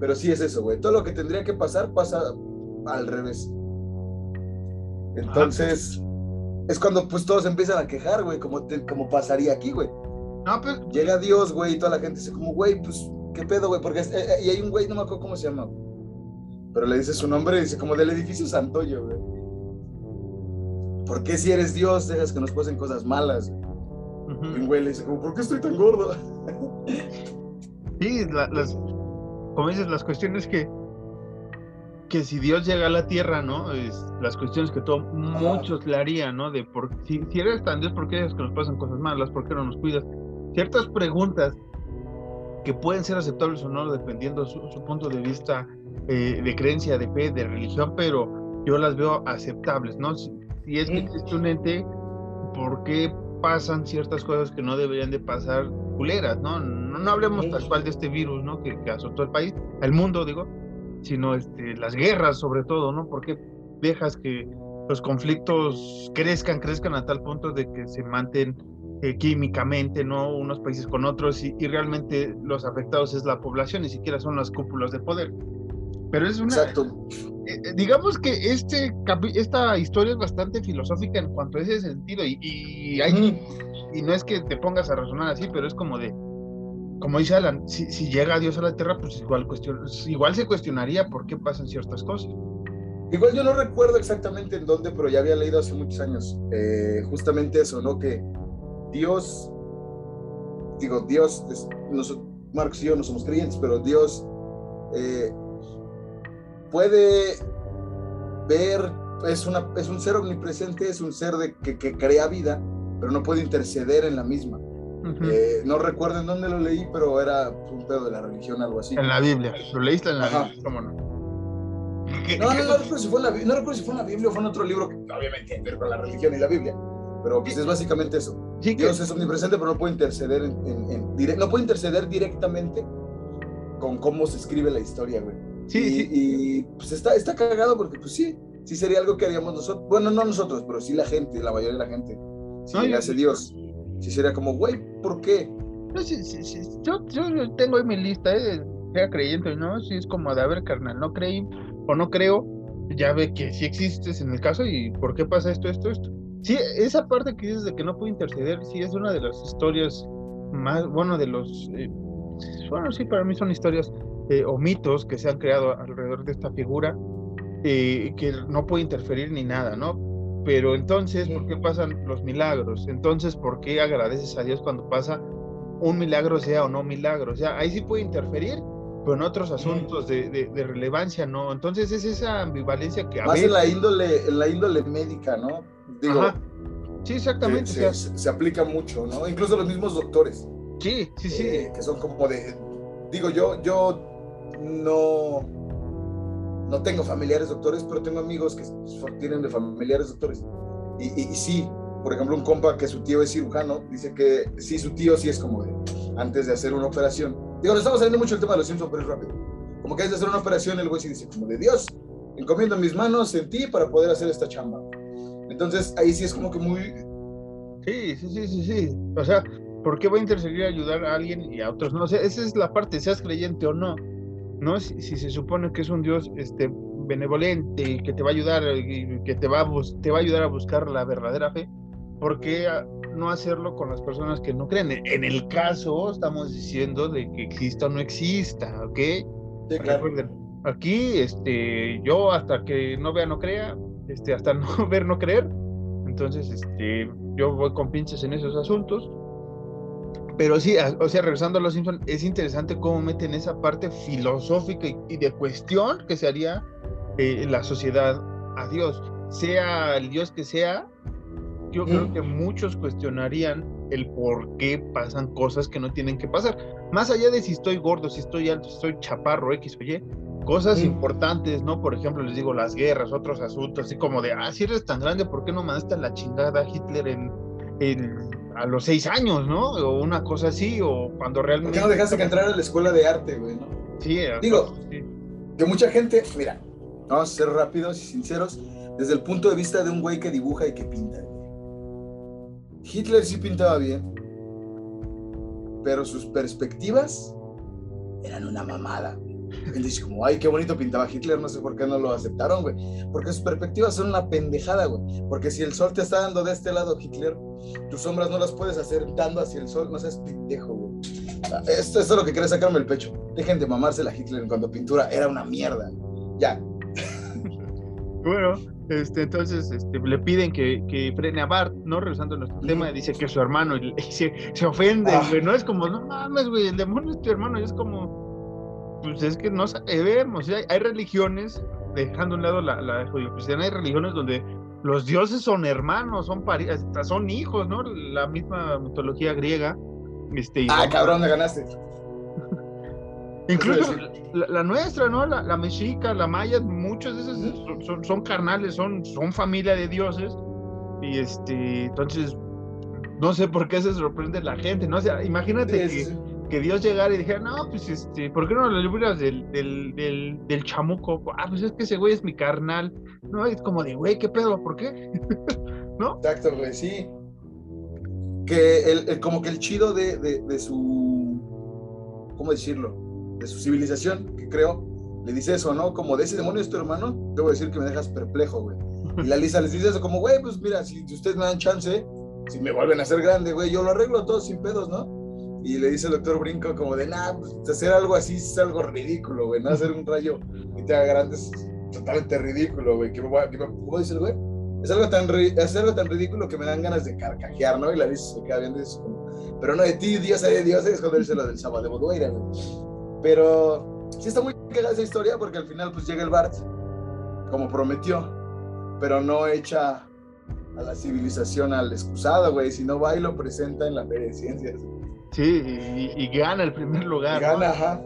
pero sí es eso, güey. Todo lo que tendría que pasar pasa al revés. Entonces, es cuando pues todos empiezan a quejar, güey, como, te- como pasaría aquí, güey. no, pues Llega Dios, güey, y toda la gente dice como, güey, pues, ¿qué pedo, güey? Porque, es- eh, eh, y hay un güey, no me acuerdo cómo se llama, güey. pero le dice su nombre y dice como del edificio Santoyo, güey. ¿Por qué si eres Dios dejas que nos pasen cosas malas? Y un güey le dice como, ¿por qué estoy tan gordo? Sí, la- las, como dices, las cuestiones que, que si Dios llega a la tierra, ¿no? Es, las cuestiones que todo, muchos le harían, ¿no? De por, si, si eres tan Dios, ¿por qué es que nos pasan cosas malas? ¿Por qué no nos cuidas? Ciertas preguntas que pueden ser aceptables o no, dependiendo su, su punto de vista eh, de creencia, de fe, de religión, pero yo las veo aceptables, ¿no? Si, si es que existe un ente, ¿por qué pasan ciertas cosas que no deberían de pasar culeras, ¿no? No, no hablemos tal cual de este virus, ¿no? Que, que azotó el país, el mundo, digo, sino este, las guerras sobre todo, ¿no? ¿Por qué dejas que los conflictos crezcan, crezcan a tal punto de que se maten eh, químicamente, ¿no? Unos países con otros y, realmente los afectados es la población, ni siquiera son las cúpulas de poder. Pero es una... Exacto. Eh, eh, digamos que este, esta historia es bastante filosófica en cuanto a ese sentido y, y, hay, y no es que te pongas a razonar así, pero es como de, como dice Alan, si, llega Dios a la tierra, pues igual, cuestion, igual se cuestionaría por qué pasan ciertas cosas. Igual yo no recuerdo exactamente en dónde, pero ya había leído hace muchos años justamente eso, ¿no? Que Dios, digo, Dios, Marcos y yo no somos creyentes, pero Dios eh, puede ver, es, una, es un ser omnipresente, es un ser de, que, crea vida, pero no puede interceder en la misma. Eh, no recuerdo en dónde lo leí, pero era un pedo de la religión, algo así. En la Biblia, lo leíste en la Biblia, ¿cómo no? No, no, no, recuerdo si fue en la, no recuerdo si fue en la Biblia o fue en otro libro que obviamente tiene que ver con la religión y la Biblia, pero pues es básicamente eso. Dios es omnipresente, pero no puede interceder en, no puede interceder directamente con cómo se escribe la historia, güey. Sí, y, sí. y pues está, está cagado porque pues sí, sí sería algo que haríamos nosotros. Bueno, no nosotros, pero sí la gente, la mayoría de la gente. Si no, hace Dios. Sí sería como, güey, ¿por qué? No, yo, yo, tengo en mi lista, ¿eh? sea creyente, ¿no? Sí, es como de, a ver, carnal, no creí o no creo, ya ve que sí existes en el caso y ¿por qué pasa esto, esto, esto? Sí, esa parte que dices de que no puede interceder, sí es una de las historias más, bueno, de los, eh, bueno, sí, para mí son historias eh, o mitos que se han creado alrededor de esta figura, eh, que no puede interferir ni nada, ¿no? Pero entonces, ¿por qué pasan los milagros? Entonces, ¿por qué agradeces a Dios cuando pasa un milagro, sea o no milagro? O sea, ahí sí puede interferir, pero en otros asuntos de, de, relevancia no. Entonces es esa ambivalencia que a Más en la índole, en la índole médica, ¿no? Digo, Sí, exactamente. Se, aplica mucho, ¿no? Incluso los mismos doctores. Sí, sí, sí. Eh, que son como de. Digo, yo, yo no. No tengo familiares doctores, pero tengo amigos que tienen de familiares doctores. Y, y, sí, por ejemplo, un compa que su tío es cirujano, dice que sí, su tío sí es como de. Antes de hacer una operación. Digo, no estamos saliendo mucho el tema de los Simpsons, pero es rápido. Como que antes de hacer una operación, el güey sí dice, como de Dios, encomiendo mis manos en ti para poder hacer esta chamba. Entonces ahí sí es como que muy... Sí, sí, sí, sí, sí. O sea, ¿por qué voy a interferir a ayudar a alguien y a otros no? O sea, esa es la parte, seas creyente o no. ¿No? Si, se supone que es un Dios este, benevolente, que te va a ayudar, que te va a, te va a ayudar a buscar la verdadera fe, ¿por qué no hacerlo con las personas que no creen? En el caso, estamos diciendo de que exista o no exista, ¿ok? Sí, claro. Aquí, este, yo hasta que no vea, no crea, este, hasta no ver, no creer. Entonces, este, yo voy con pinches en esos asuntos. Pero sí, o sea, regresando a los Simpsons, es interesante cómo meten esa parte filosófica y, de cuestión que se haría eh, la sociedad a Dios. Sea el Dios que sea, yo creo que muchos cuestionarían el por qué pasan cosas que no tienen que pasar. Más allá de si estoy gordo, si estoy alto, si estoy chaparro, X o Y, cosas importantes, ¿no? Por ejemplo, les digo, las guerras, otros asuntos, así como de, ah, si eres tan grande, ¿por qué no mandaste a la chingada a Hitler en, a los seis años, ¿no? O una cosa así, o cuando realmente... ¿Por qué no dejaste que entrara a la escuela de arte, güey, no? Sí, digo, que mucha gente, mira, vamos a ser rápidos y sinceros, desde el punto de vista de un güey que dibuja y que pinta. Hitler sí pintaba bien, pero sus perspectivas eran una mamada. Él dice como, ay, qué bonito pintaba Hitler, no sé por qué no lo aceptaron, güey. Porque sus perspectivas son una pendejada, güey. Porque si el sol te está dando de este lado, Hitler, tus sombras no las puedes hacer dando hacia el sol, no seas pendejo, güey. Esto, es lo que quiere sacarme el pecho. Dejen de mamársela a Hitler en cuanto pintura era una mierda. Ya. bueno, este, entonces este, le piden que, que, frene a Bart, ¿no? Regresando a nuestro tema, dice que es su hermano y, se, se, ofende, ah. güey, ¿no? Es como, no mames, güey, el demonio es tu hermano, y es como, pues es que no sabemos, hay, hay religiones, dejando a un lado la, la cristiana, hay religiones donde los dioses son hermanos, son son hijos, ¿no? La misma mitología griega. Este, ah, cabrón, me ganaste. Incluso la, nuestra, ¿no? La, mexica, la maya, muchos de esos son, son, carnales, son, son familia de dioses. Y este, entonces, no sé por qué se sorprende la gente, ¿no? O sea, imagínate que, que Dios llegara y dijera, no, pues este, ¿por qué no lo libras del, del, del, del, chamuco? Ah, pues es que ese güey es mi carnal. No, es como de, güey, ¿qué pedo? ¿Por qué? ¿No? Exacto, güey, sí. que el, como que el chido de, de, su, ¿cómo decirlo? De su civilización que creo, le dice eso, ¿no? Como de ese demonio es tu hermano, debo decir que me dejas perplejo, güey. Y la Lisa les dice eso, como, güey, pues mira, si, ustedes me dan chance, si me vuelven a hacer grande, güey, yo lo arreglo todo sin pedos, ¿no? Y le dice el doctor Brinco como de, nah, pues hacer algo así es algo ridículo, güey, no hacer un rayo que te haga grande es totalmente ridículo, güey. Que me, ¿Cómo dice el güey? Es algo, tan, es algo tan ridículo que me dan ganas de carcajear, ¿no? Y la Lisa se queda viendo eso como, pero no de ti, Dios de Dios, es dice lo del sábado de Bodueira, güey. Pero sí está muy cagada esa historia porque al final pues llega el Bart, como prometió, pero no echa a la civilización al excusado, güey, sino va y lo presenta en la Feria de Ciencias. Sí, y, gana el primer lugar. gana, ajá.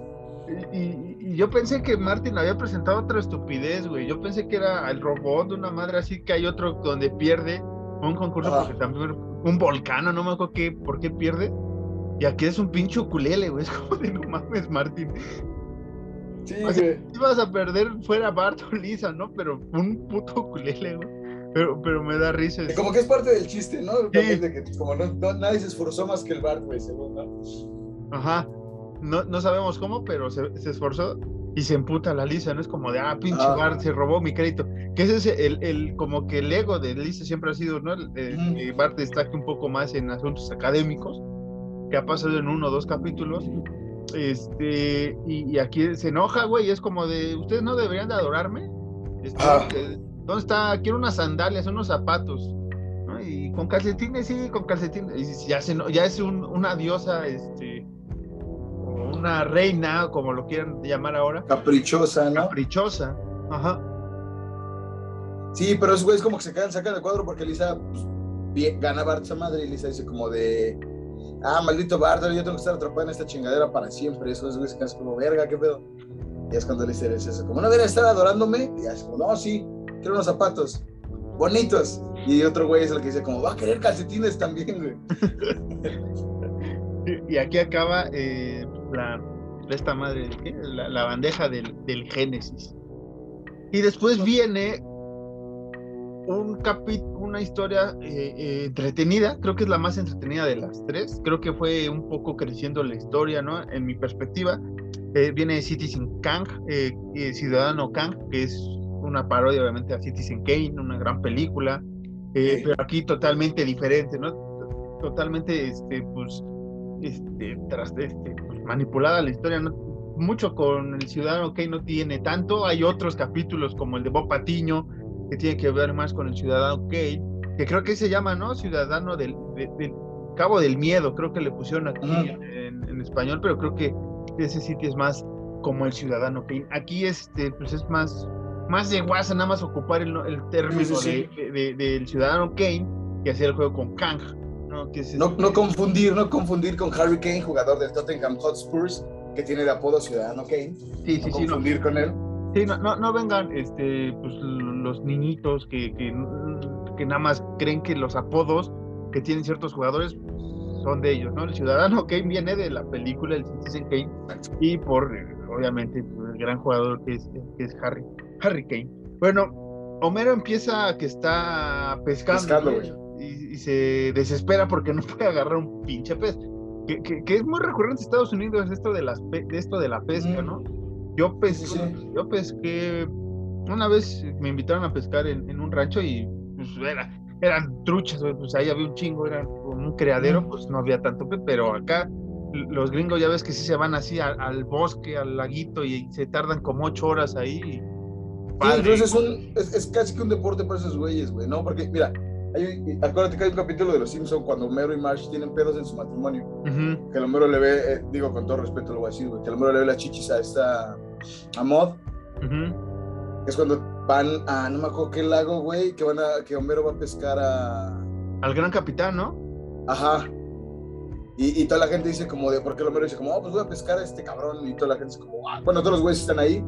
Y, yo pensé que Martin había presentado otra estupidez, güey. Yo pensé que era el robot de una madre así, que hay otro donde pierde un concurso porque también un volcán, no me acuerdo qué, por qué pierde. Y aquí es un pinche ukulele, güey. Es como de no mames, Martin. Sí, ibas a perder fuera Bart o Lisa, ¿no? Pero un puto ukulele, güey. Pero, pero me da risa. Como que es parte del chiste, ¿no? Sí. De que, como no, nadie se esforzó más que el Bart, güey, según, ¿no? Ajá. No, no sabemos cómo, pero se, se, esforzó y se emputa la Lisa, ¿no? Es como de, ah, pinche Bart, se robó mi crédito. Que ese es el, el, como que el ego de Lisa siempre ha sido, ¿no? El, Bart destaque un poco más en asuntos académicos, que ha pasado en uno o dos capítulos este, y, aquí se enoja, güey, es como de, ustedes no deberían de adorarme. Este, ah. ¿Dónde está? Quiero unas sandalias, unos zapatos. Y con calcetines, sí, con calcetines. Y ya, se, ya es una diosa, este, una reina, como lo quieran llamar ahora. Caprichosa, ¿no? Caprichosa, ajá. Sí, pero esos güeyes como que se quedan, sacan el cuadro porque Lisa pues, gana Barça madre y Lisa dice como de ah, maldito Bart, yo tengo que estar atrapado en esta chingadera para siempre. Eso es, güey, se quedan como, verga, qué pedo. Y es cuando le dice eso, como, no debería estar adorándome. Y es como, no, sí, quiero unos zapatos bonitos. Y otro güey es el que dice, como, va a querer calcetines también, güey. y aquí acaba eh, la, esta madre, la, bandeja del, del Génesis. Y después viene un capítulo, una historia eh, eh, entretenida, creo que es la más entretenida de las tres, creo que fue un poco creciendo la historia, ¿no? En mi perspectiva, eh, viene Citizen Kang, Ciudadano Kang, que es una parodia obviamente a Citizen Kane, una gran película, pero aquí totalmente diferente, ¿no? Totalmente, este, pues, este, tras, este, pues, manipulada la historia, ¿no? Mucho con el Ciudadano Kane no tiene tanto, hay otros capítulos como el de Bob Patiño, que tiene que ver más con el ciudadano Kane, que creo que se llama, ¿no? Ciudadano del, Cabo del Miedo, creo que le pusieron aquí en, español, pero creo que ese sitio es más como el ciudadano Kane. Aquí este, pues es más, más de WhatsApp, nada más ocupar el, el término del ciudadano Kane que hacer el juego con Kang. ¿no? Que no, no, confundir, no confundir con Harry Kane, jugador del Tottenham Hotspurs, que tiene de apodo Ciudadano Kane. Sí, sí, no sí. Confundir con él. Sí, no, no, no vengan este, pues, los niñitos que, que, que, nada más creen que los apodos que tienen ciertos jugadores son de ellos, ¿no? El Ciudadano Kane viene de la película El Citizen Kane y por, obviamente, el gran jugador que es, que es Harry, Harry Kane. Bueno, Homero empieza que está pescando y, y, se desespera porque no puede agarrar un pinche pez. Que, que, es muy recurrente en Estados Unidos esto de, las, esto de la pesca, ¿no? Yo pesqué, yo pesqué, una vez me invitaron a pescar en, un rancho y pues era, eran truchas, pues ahí había un chingo, era un criadero, pues no había tanto pez, pero acá los gringos ya ves que sí se van así al, bosque, al laguito y se tardan como ocho horas ahí. Sí, entonces es, un, es, casi que un deporte para esos güeyes, güey, ¿no? Porque, mira, hay, acuérdate que hay un capítulo de Los Simpsons cuando Homero y Marsh tienen pedos en su matrimonio. Que el Homero le ve, eh, digo con todo respeto lo voy a decir, que el Homero le ve las chichis a esta, a Mod. Es cuando van a, no me acuerdo qué lago, güey, que van a, que Homero va a pescar a... Al gran capitán, ¿no? Ajá. Y, y toda la gente dice como de, ¿por qué el Homero dice como, oh, pues voy a pescar a este cabrón? Y toda la gente dice como, ah, bueno, todos los güeyes están ahí.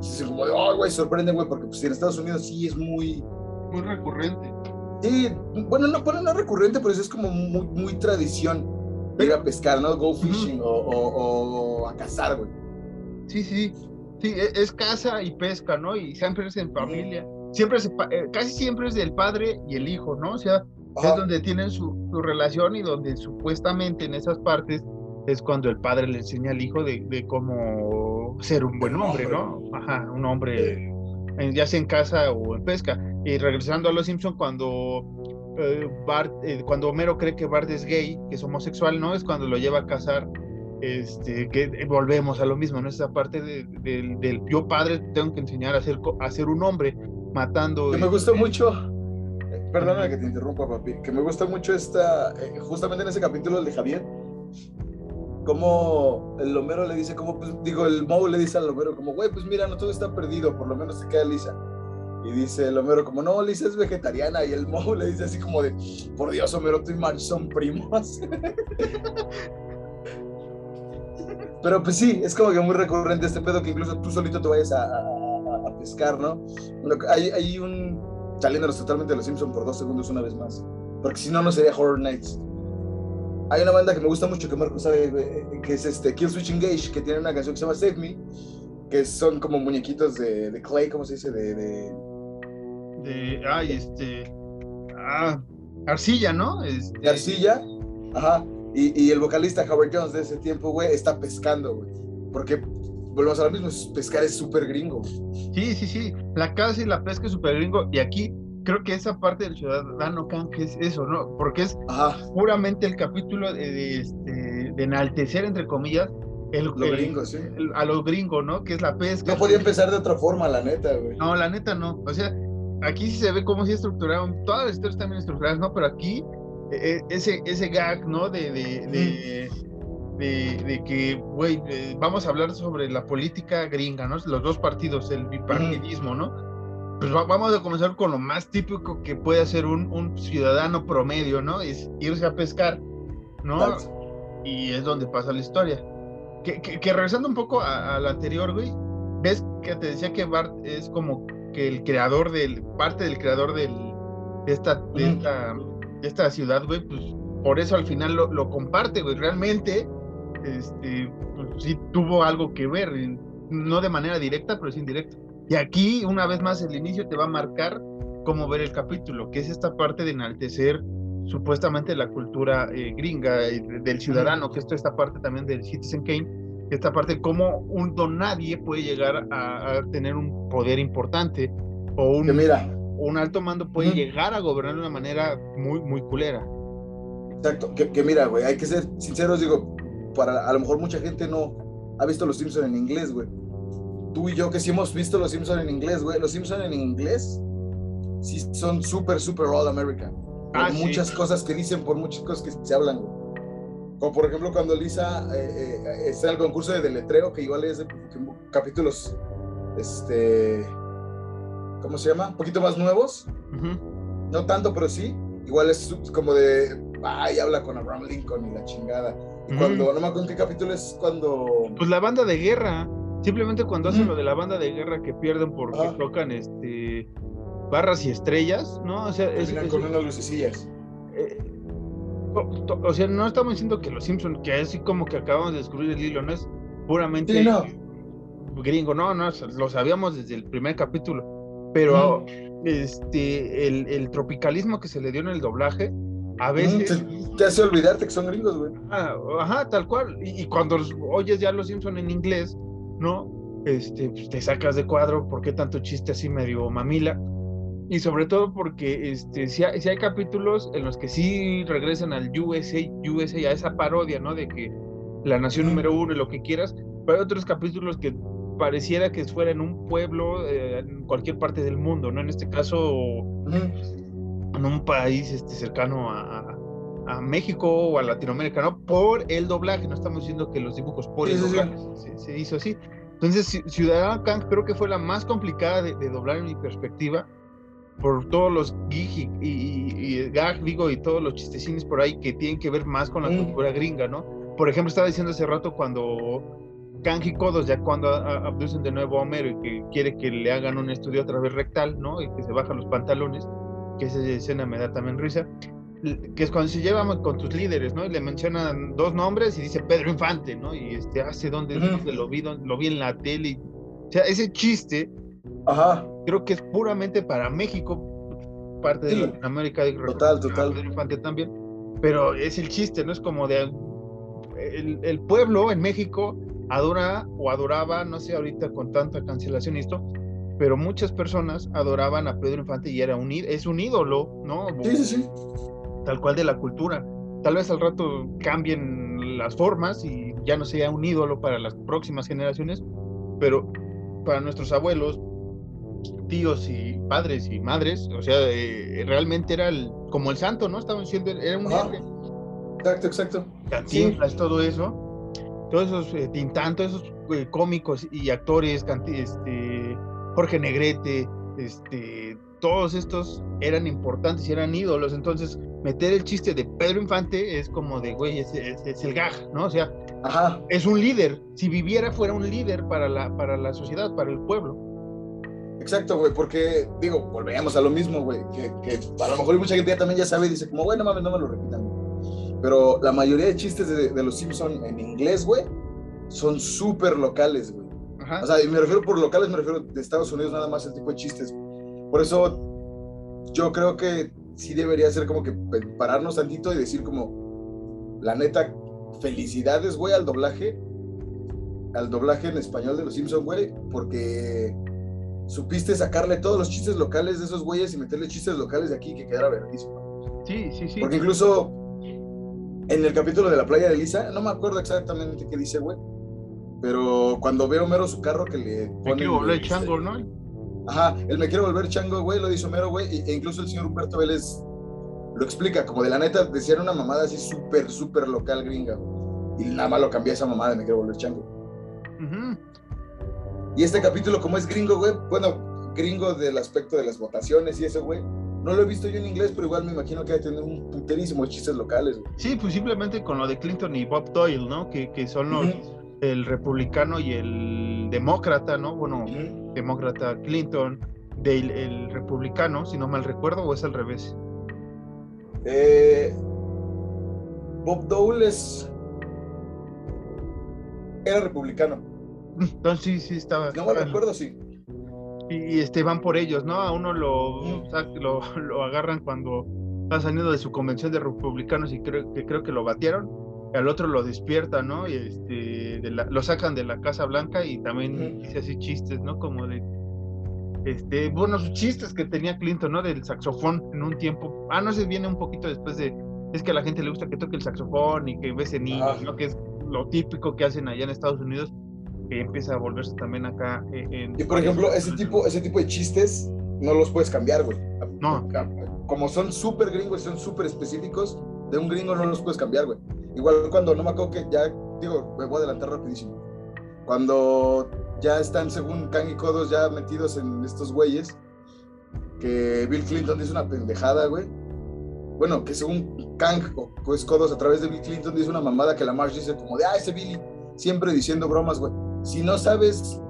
Dicen como de, oh, güey, sorprende, güey, porque pues en Estados Unidos sí es muy... Muy recurrente. Sí, bueno, no, bueno, no recurrente, pero eso es como muy, muy tradición. Ir a pescar, ¿no? Go fishing o, a cazar, güey. Sí, sí. Sí, e, es, caza y pesca, ¿no? Y siempre es en familia. Siempre es, eh, casi siempre es del padre y el hijo, ¿no? O sea, es donde tienen su, su, relación y donde supuestamente en esas partes es cuando el padre le enseña al hijo de, de cómo ser un buen hombre, ¿no? Ajá, un hombre, ya sea en casa o en pesca. Y regresando a Los Simpson, cuando eh, Bart, eh, cuando Homero cree que Bart es gay, que es homosexual, ¿no? Es cuando lo lleva a casar, este, que volvemos a lo mismo, ¿no? Esa parte del yo padre tengo que enseñar a ser, a ser un hombre, matando. Que me gustó mucho, perdona que te interrumpa, papi, que me gusta mucho esta, eh, justamente en ese capítulo, de Javier, como el Homero le dice, como, pues, digo, el Moe le dice al Homero, como, güey, pues mira, no todo está perdido, por lo menos se queda Lisa. Y dice el Homero como, no, Lisa es vegetariana. Y el Moe le dice así como de, por Dios, Homero, tú y Marge son primos. Pero pues sí, es como que muy recurrente este pedo que incluso tú solito te vayas a, pescar, ¿no? Hay, hay un, saliéndonos totalmente de los Simpsons por dos segundos una vez más, porque si no, no sería Horror Nights. Hay una banda que me gusta mucho que Marco sabe, eh, que es este Kill Switch Engage, que tiene una canción que se llama Save Me, que son como muñequitos de, de clay, ¿cómo se dice? De, de, de, ay, este, ah, arcilla, ¿no? Este... De arcilla, ajá. Y, y, el vocalista Howard Jones de ese tiempo, güey, está pescando, güey. Porque, volvemos a lo mismo, pescar es súper gringo. Sí, sí, sí. La caza y la pesca es súper gringo. Y aquí creo que esa parte del ciudadano can que es eso, ¿no? Porque es puramente el capítulo de, este, de, enaltecer, entre comillas, el, sí. a los gringos, ¿no? Que es la pesca. No podía empezar de otra forma, la neta, güey. No, la neta no. O sea, aquí sí se ve cómo se estructuraron, todas las historias bien estructuradas, ¿no? Pero aquí, e, e, ese, ese gag, ¿no? De, de, de, que, güey, eh, vamos a hablar sobre la política gringa, ¿no? Los dos partidos, el bipartidismo, ¿no? Pues vamos a comenzar con lo más típico que puede hacer un, un ciudadano promedio, ¿no? Es irse a pescar, ¿no? Y es donde pasa la historia. Que, que, regresando un poco a, la anterior, güey, ves que te decía que Bart es como que el creador del, parte del creador del, de, esta, de, esta, de esta ciudad, güey, pues por eso al final lo, lo comparte, güey. Realmente, este, pues, sí tuvo algo que ver, no de manera directa, pero es indirecta. Y aquí, una vez más, el inicio te va a marcar cómo ver el capítulo, que es esta parte de enaltecer supuestamente la cultura eh, gringa del ciudadano, que esto esta parte también del Citizen Kane, esta parte de cómo un don nadie puede llegar a, tener un poder importante o un, mira, un alto mando puede llegar a gobernar de una manera muy, muy culera. Exacto, que, mira, güey, hay que ser sinceros, digo, para a lo mejor mucha gente no ha visto Los Simpsons en inglés, güey. Tú y yo que sí hemos visto Los Simpsons en inglés, güey, Los Simpsons en inglés sí son súper, súper all American. Ah, muchas cosas que dicen, por muchas cosas que se hablan, güey. Como por ejemplo cuando Lisa eh, eh, está en el concurso de deletreo, que igual es de capítulos, este, ¿cómo se llama? Un poquito más nuevos. No tanto, pero sí. Igual es como de, ay, habla con Abraham Lincoln y la chingada. Y cuando, no me acuerdo en qué capítulo es cuando... Pues la banda de guerra. Simplemente cuando hacen lo de la banda de guerra que pierden porque tocan este barras y estrellas, ¿no? O sea, es, con unas lucecillas. Eh, o sea, no estamos diciendo que los Simpsons, que así como que acabamos de descubrir el hilo, no es puramente gringo, no, no, lo sabíamos desde el primer capítulo, pero este, el, tropicalismo que se le dio en el doblaje, a veces... te, hace olvidarte que son gringos, güey. ajá, tal cual, y, cuando oyes ya los Simpsons en inglés, ¿no? Este, pues, te sacas de cuadro, ¿por qué tanto chiste así medio mamila? Y sobre todo porque este, si, hay, si hay capítulos en los que sí regresan al USA, USA, a esa parodia, ¿no? De que la nación número uno y lo que quieras, pero hay otros capítulos que pareciera que fuera en un pueblo, eh, en cualquier parte del mundo, ¿no? En este caso, en un país este, cercano a, a, México o a Latinoamérica, ¿no? Por el doblaje, no estamos diciendo que los dibujos por el doblaje Se, hizo así. Entonces, Ciudadano Kang creo que fue la más complicada de, de doblar en mi perspectiva, por todos los gig y, gag, digo, y todos los chistecines por ahí que tienen que ver más con la cultura gringa, ¿no? Por ejemplo, estaba diciendo hace rato cuando Kanji Kodos, ya cuando abducen de nuevo a Homero y que quiere que le hagan un estudio a través rectal, ¿no? Y que se bajan los pantalones, que esa escena me da también risa, que es cuando se llevan con tus líderes, ¿no? Y le mencionan dos nombres y dice Pedro Infante, ¿no? Y este, hace donde, lo vi, lo vi en la tele. o sea, ese chiste Ajá creo que es puramente para México, parte de América. Total, total. Pedro Infante también. Pero es el chiste, ¿no? Es como de. El, el, pueblo en México adora o adoraba, no sé ahorita con tanta cancelación y esto, pero muchas personas adoraban a Pedro Infante y era un, es un ídolo, ¿no? Sí, sí, sí. Tal cual de la cultura. Tal vez al rato cambien las formas y ya no sea un ídolo para las próximas generaciones, pero para nuestros abuelos, tíos y padres y madres, o sea, eh, realmente era el, como el santo, ¿no? Estaban diciendo, era un héroe. Exacto, exacto. Cantinflas, todo eso, todos esos eh, Tintán, todos esos eh, cómicos y actores, este, Jorge Negrete, este, todos estos eran importantes y eran ídolos, entonces meter el chiste de Pedro Infante es como de, güey, es, el gag, ¿no? O sea, es un líder. Si viviera, fuera un líder para la, para la sociedad, para el pueblo. Exacto, güey, porque, digo, volveríamos a lo mismo, güey, que, que, a lo mejor mucha gente ya también ya sabe y dice, como, bueno, mames, no me lo repitan. Pero la mayoría de chistes de, de los Simpsons en inglés, güey, son súper locales, güey. O sea, y me refiero por locales, me refiero de Estados Unidos nada más el tipo de chistes. Por eso yo creo que sí debería ser como que pararnos tantito y decir como, la neta, felicidades, güey, al doblaje, al doblaje en español de Los Simpsons, güey, porque supiste sacarle todos los chistes locales de esos güeyes y meterle chistes locales de aquí que quedara verguísimo. Sí, sí, sí. Porque incluso en el capítulo de la playa de Lisa, no me acuerdo exactamente qué dice, güey, pero cuando veo Homero su carro que le pone... Me chango, ¿no? Ajá, él me quiere volver chango, güey, lo dice Homero, güey, e incluso el señor Humberto Vélez lo explica, como de la neta, decían una mamada así súper, súper local gringa, y nada más lo cambié esa mamada de me quiero volver chango. Y este capítulo, como es gringo, güey, bueno, gringo del aspecto de las votaciones y eso, güey, no lo he visto yo en inglés, pero igual me imagino que hay que tener un puterísimo de chistes locales, güey. Sí, pues simplemente con lo de Clinton y Bob Doyle, ¿no? Que, que son los, el republicano y el demócrata, ¿no? Bueno, demócrata Clinton, del el republicano, si no mal recuerdo, o es al revés. Eh, Bob Dole es... era republicano. Entonces sí, sí estaba. No me recuerdo, sí. Y, este van por ellos, ¿no? A uno lo, lo, lo, agarran cuando va saliendo de su convención de republicanos y creo que creo que lo batieron. Al otro lo despierta, ¿no? Y este lo sacan de la Casa Blanca y también dice así chistes, ¿no? Como de este, bueno, sus chistes que tenía Clinton, ¿no? Del saxofón en un tiempo. Ah, no sé, viene un poquito después de. Es que a la gente le gusta que toque el saxofón y que bese niños, ¿no? Que es lo típico que hacen allá en Estados Unidos, que empieza a volverse también acá eh, en. Y por ejemplo, ese tipo, ese tipo de chistes no los puedes cambiar, güey. No. Como son súper gringos, son súper específicos, de un gringo no los puedes cambiar, güey. Igual cuando no me acuerdo que ya, digo, me voy a adelantar rapidísimo. Cuando ya están, según Kang y Kodos, ya metidos en estos güeyes. Que Bill Clinton dice una pendejada, güey. Bueno, que según Kang o pues Kodos a través de Bill Clinton dice una mamada que la Marge dice como de, ah, ese Billy, siempre diciendo bromas, güey. Si no sabes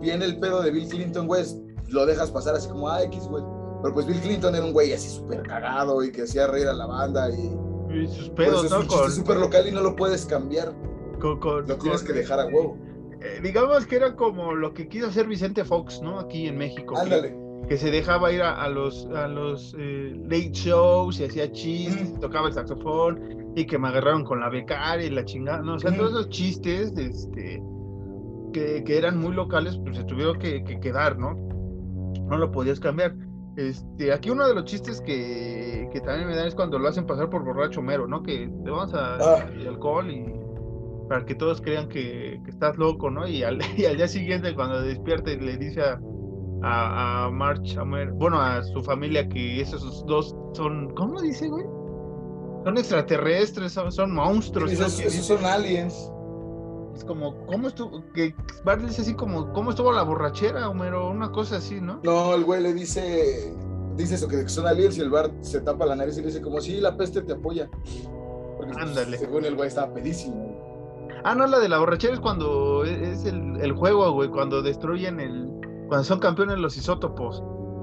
bien el pedo de Bill Clinton, güey, lo dejas pasar así como, ah, X, güey. Pero pues Bill Clinton era un güey así súper cagado y que hacía reír a la banda y... Y sus pedos, Es un súper local y no lo puedes cambiar. lo tienes que dejar a huevo. Eh, digamos que era como lo que quiso hacer Vicente Fox, ¿no? Aquí en México. Que, se dejaba ir a, los, a los eh, late shows y hacía chistes, tocaba el saxofón y que me agarraron con la becaria y la chingada, ¿no? O sea, todos esos chistes este, que, que, eran muy locales, pues se tuvieron que, quedar, ¿no? No lo podías cambiar. Este, aquí uno de los chistes que, que también me dan es cuando lo hacen pasar por borracho mero, ¿no? Que te vamos a ah. alcohol y para que todos crean que, estás loco, ¿no? Y al, día siguiente, cuando despierte, le dice a, a, March, bueno, a su familia que esos dos son, ¿cómo dice, güey? Son extraterrestres, son, monstruos. esos, son aliens. Es como, ¿cómo estuvo? Que Bart dice así como, ¿cómo estuvo la borrachera, Homero? Una cosa así, ¿no? No, el güey le dice, dice eso, que son aliens y el Bart se tapa la nariz y le dice como, sí, la peste te apoya. Ándale. Según el güey estaba pedísimo. Ah, no, la de la borrachera es cuando e, es el, juego, güey, cuando destruyen el. Cuando son campeones los isótopos.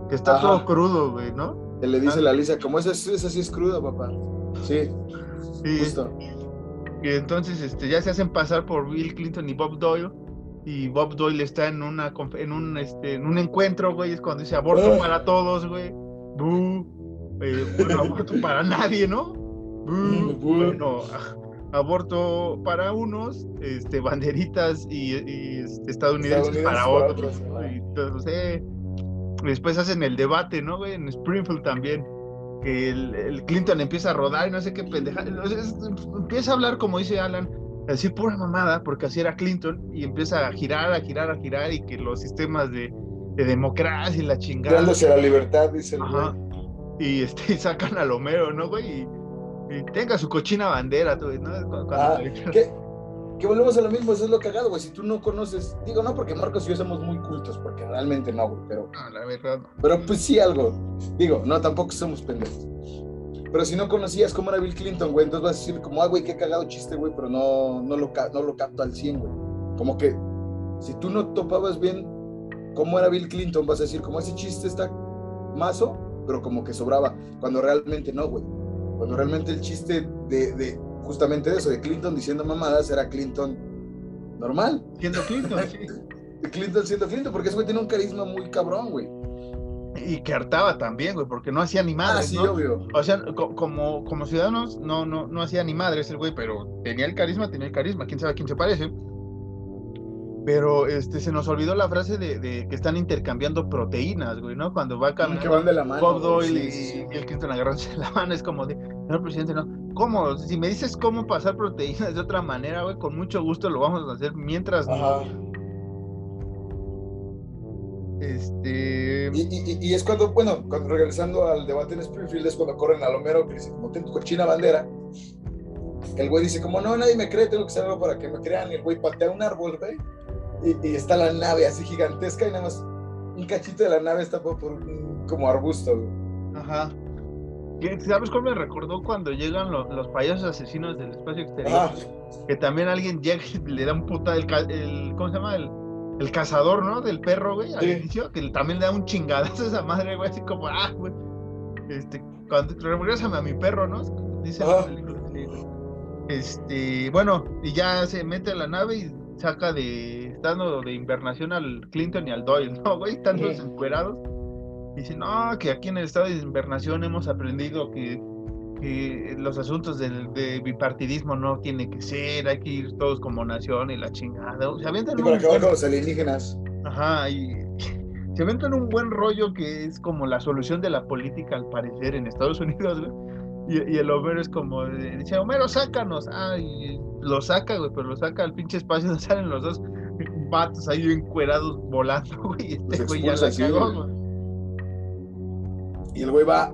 Que está todo crudo, güey, ¿no? Él le dice a la Lisa, como esa, esa sí es cruda, papá. Sí. Sí. Justo. Y entonces este, ya se hacen pasar por Bill Clinton y Bob Doyle. Y Bob Doyle está en una en un este en un encuentro, güey, es cuando dice aborto para todos, güey. eh, bueno, aborto para nadie, ¿no? Mm, bueno, aborto para unos, este, banderitas y, este, estadounidenses, para otros. Eh, después hacen el debate, ¿no, güey? En Springfield también que el, Clinton empieza a rodar y no sé qué pendeja. empieza a hablar, como dice Alan, a decir pura mamada, porque así era Clinton, y empieza a girar, a girar, a girar, y que los sistemas de, democracia y la chingada. Dándose la libertad, dice el Y, este, sacan al Homero, ¿no, güey? Y, tenga su cochina bandera, ¿no? Ah, que volvemos a lo mismo, eso es lo cagado, güey. Si tú no conoces, digo, no porque Marcos y yo somos muy cultos, porque realmente no, güey, pero. No, la verdad. Pero pues sí, algo. Digo, no, tampoco somos pendejos. Pero si no conocías cómo era Bill Clinton, güey, entonces vas a decir, como, ah, güey, qué cagado chiste, güey, pero no, no, lo, no lo capto al 100, güey. Como que, si tú no topabas bien cómo era Bill Clinton, vas a decir, como ese chiste está mazo, pero como que sobraba. Cuando realmente no, güey. Cuando realmente el chiste de, de justamente eso, de Clinton diciendo mamadas, era Clinton normal. Siendo Clinton, sí. Clinton siendo Clinton, porque ese güey tiene un carisma muy cabrón, güey. Y que hartaba también, güey, porque no hacía ni madres. Ah, sí, obvio. O sea, como, como ciudadanos, no, no, no hacía ni madres el güey, pero tenía el carisma, tenía el carisma. Quién sabe a quién se parece. Pero este, se nos olvidó la frase de, que están intercambiando proteínas, güey, ¿no? Cuando va caminando. Que van de la mano. Bob Doyle y, el Clinton agarrándose la mano, es como de, señor presidente, no. ¿Cómo? Si me dices cómo pasar proteínas de otra manera, güey, con mucho gusto lo vamos a hacer mientras. Ajá. Este. Y, y, es cuando, bueno, cuando regresando al debate en Springfield, es cuando corren al Homero que dice, como tengo cochina bandera. El güey dice, como no, nadie me cree, tengo que hacer algo para que me crean. Y el güey patea un árbol, güey y, está la nave así gigantesca y nada más un cachito de la nave está por, como arbusto. Ajá. ¿Sabes cómo me recordó cuando llegan los, payasos asesinos del espacio exterior? Que también alguien llega y le da un puta el, el ¿cómo se llama? El, el cazador, ¿no? Del perro, güey, al inicio, que también le da un chingadazo a esa madre, güey, así como, ah, güey. Este, cuando regresame a mi perro, ¿no? Dice Este, bueno, y ya se mete a la nave y saca de estando de invernación al Clinton y al Doyle, ¿no, güey? Están todos encuerados. Dicen, no, que aquí en el estado de invernación hemos aprendido que, que los asuntos del, de bipartidismo no tiene que ser, hay que ir todos como nación y la chingada. O sea, avientan para acabar con los alienígenas. Ajá, y se avientan un buen rollo que es como la solución de la política, al parecer, en Estados Unidos, güey. Y, el Homero es como, dice, Homero, sácanos. Ay, lo saca, güey, pero lo saca al pinche espacio donde salen los dos vatos ahí encuerados volando, güey. Este güey ya la cagó, Y el güey va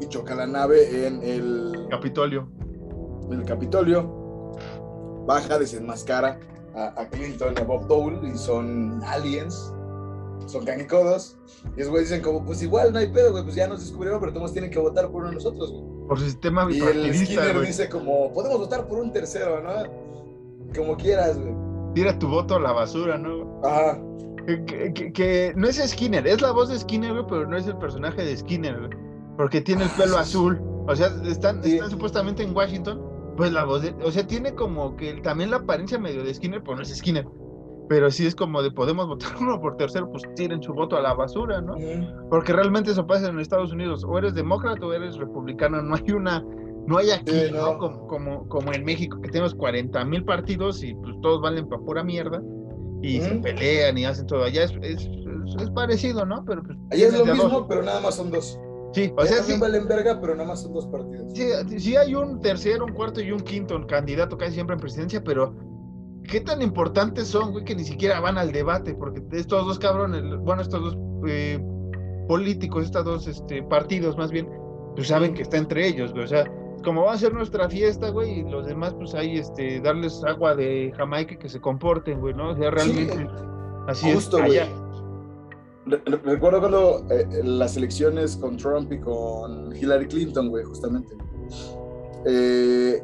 y choca la nave en el Capitolio. En el Capitolio. Baja, desenmascara a, a Clinton y a Bob Dole y son aliens son canicodos. Y los güeyes dicen como, pues igual no hay pedo, güey, pues ya nos descubrieron, pero todos tienen que votar por uno de nosotros, güey. Por sistema Y el Skinner dice como, podemos votar por un tercero, ¿no? Como quieras, güey. Tira tu voto a la basura, ¿no? Ajá. Que, no es Skinner, es la voz de Skinner, güey, pero no es el personaje de Skinner, güey. Porque tiene el pelo ah, azul. O sea, están, están supuestamente en Washington. Pues la voz de. O sea, tiene como que también la apariencia medio de Skinner, pero no es Skinner pero sí es como de podemos votar uno por tercero, pues tiren su voto a la basura, ¿no? Porque realmente eso pasa en Estados Unidos, o eres demócrata o eres republicano, no hay una, no hay aquí, no. Como, como, en México, que tenemos 40 mil partidos y pues todos valen para pura mierda y se pelean y hacen todo. Allá es, es, es, parecido, ¿no? Pero pues, Allá es lo mismo, pero nada más son dos. Sí, o sea, sí. valen verga, pero nada más son dos partidos. Sí, sí hay un tercero, un cuarto y un quinto candidato casi siempre en presidencia, pero ¿qué tan importantes son, güey, que ni siquiera van al debate? Porque estos dos cabrones, bueno, estos dos eh, políticos, estos dos este, partidos más bien, pues saben que está entre ellos, güey. O sea, como va a ser nuestra fiesta, güey, y los demás, pues ahí, este, darles agua de Jamaica que se comporten, güey, ¿no? O sea, realmente así es allá. Recuerdo cuando eh, las elecciones con Trump y con Hillary Clinton, güey, justamente. Eh,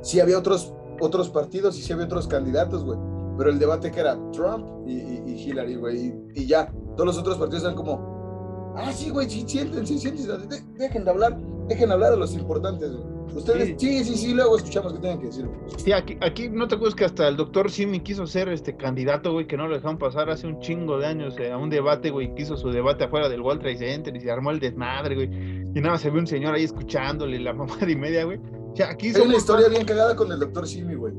sí había otros otros partidos y si había otros candidatos, güey. Pero el debate que era Trump y, Hillary, güey. Y, ya, todos los otros partidos eran como, ah, sí, güey, sí, sienten, sí, sienten. Dejen de hablar, dejen hablar a los importantes, güey. Ustedes, sí, sí, sí, luego escuchamos qué tienen que decir. Sí, aquí, aquí no te acuerdas que hasta el doctor Simi quiso ser este candidato, güey, que no lo dejaron pasar hace un chingo de años eh, a un debate, güey, quiso su debate afuera del World Trade Center y se armó el desmadre, güey. Y nada, se ve un señor ahí escuchándole la mamá y media, güey. O sea, aquí Hay una historia bien cagada con el doctor Simi, güey.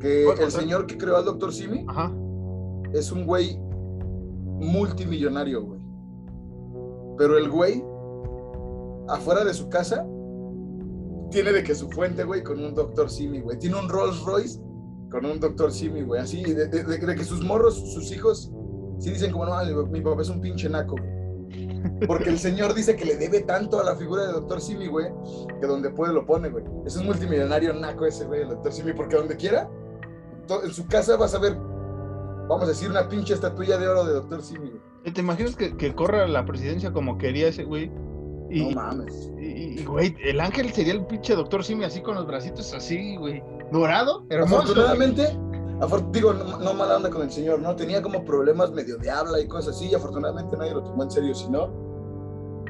Que el señor que creó al doctor Simi Ajá. es un güey multimillonario, güey. Pero el güey, afuera de su casa, tiene de que su fuente, güey, con un doctor Simi, güey. Tiene un Rolls Royce con un doctor Simi, güey. Así, de, que sus morros, sus hijos, sí dicen como, no, mi papá es un pinche naco. Porque el señor dice que le debe tanto a la figura de doctor Simi, güey, que donde puede lo pone, güey. Es un multimillonario naco ese, güey, el doctor Simi, porque donde quiera, en su casa vas a ver, vamos a decir, una pinche estatuilla de oro de doctor Simi, güey. ¿Te imaginas que, que corra la presidencia como quería ese güey? Y, No mames. y, y, güey, el ángel sería el pinche doctor Simi así con los bracitos así, güey. Dorado, hermoso. Afortunadamente, afor- digo, no, no mala onda con el señor, ¿no? Tenía como problemas medio de habla y cosas así, y afortunadamente nadie lo tomó en serio, si no,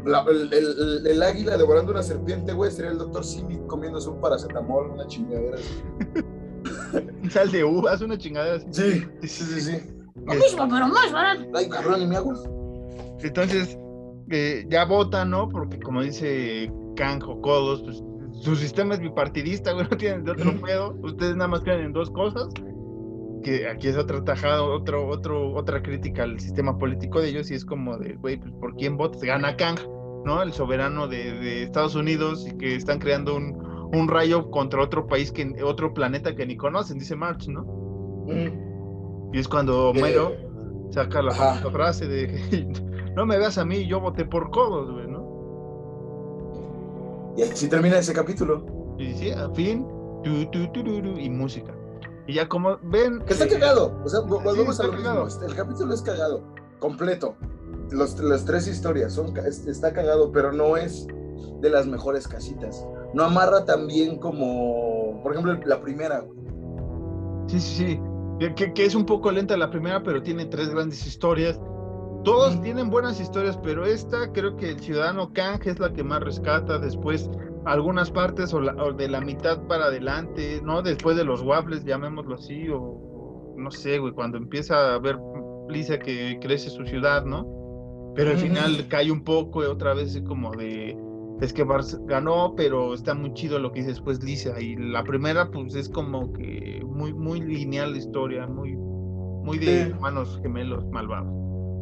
la- el, el- el- el águila devorando una serpiente, güey, sería el doctor Simi comiéndose un paracetamol, una chingadera. así. Un sal de uvas, una chingadera así. Sí, sí, sí, sí. Lo mismo, pero más barato. Ay, cabrón, ni me hago. Entonces, ya votan, ¿no? Porque como dice Canjo Codos, pues su sistema es bipartidista, güey, no tienen de otro pedo. Ustedes nada más creen en dos cosas. Que aquí es otra tajada, otro, otro, otra crítica al sistema político de ellos, y es como de, güey, pues por quién votas, gana Kang, ¿no? El soberano de, de Estados Unidos, y que están creando un, un rayo contra otro país, que otro planeta que ni conocen, dice March, ¿no? Mm. Y es cuando Homero Eh, saca la frase de no me veas a mí, yo voté por codos, güey, ¿no? Y así termina ese capítulo. Y sí, a fin, tu, tu, tururu, y música. Y ya como ven. Que está eh, cagado. O sea, vo- volvemos a lo mismo. cagado. Este, El capítulo es cagado. Completo. Los, las tres historias son, está cagado, pero no es de las mejores casitas. No amarra tan bien como, por ejemplo, la primera. güey. Sí, sí, sí. Que- que es un poco lenta la primera, pero tiene tres grandes historias. Todos tienen buenas historias, pero esta creo que el Ciudadano Kang es la que más rescata. Después, algunas partes o, la- o de la mitad para adelante, ¿no? Después de los waffles, llamémoslo así, o no sé, güey, cuando empieza a ver Lisa que crece su ciudad, ¿no? Pero al final cae un poco y otra vez es como de. Es que Barça ganó, pero está muy chido lo que dice después Lisa. Y la primera, pues es como que muy, muy lineal la historia, muy, muy de Sí. hermanos gemelos malvados.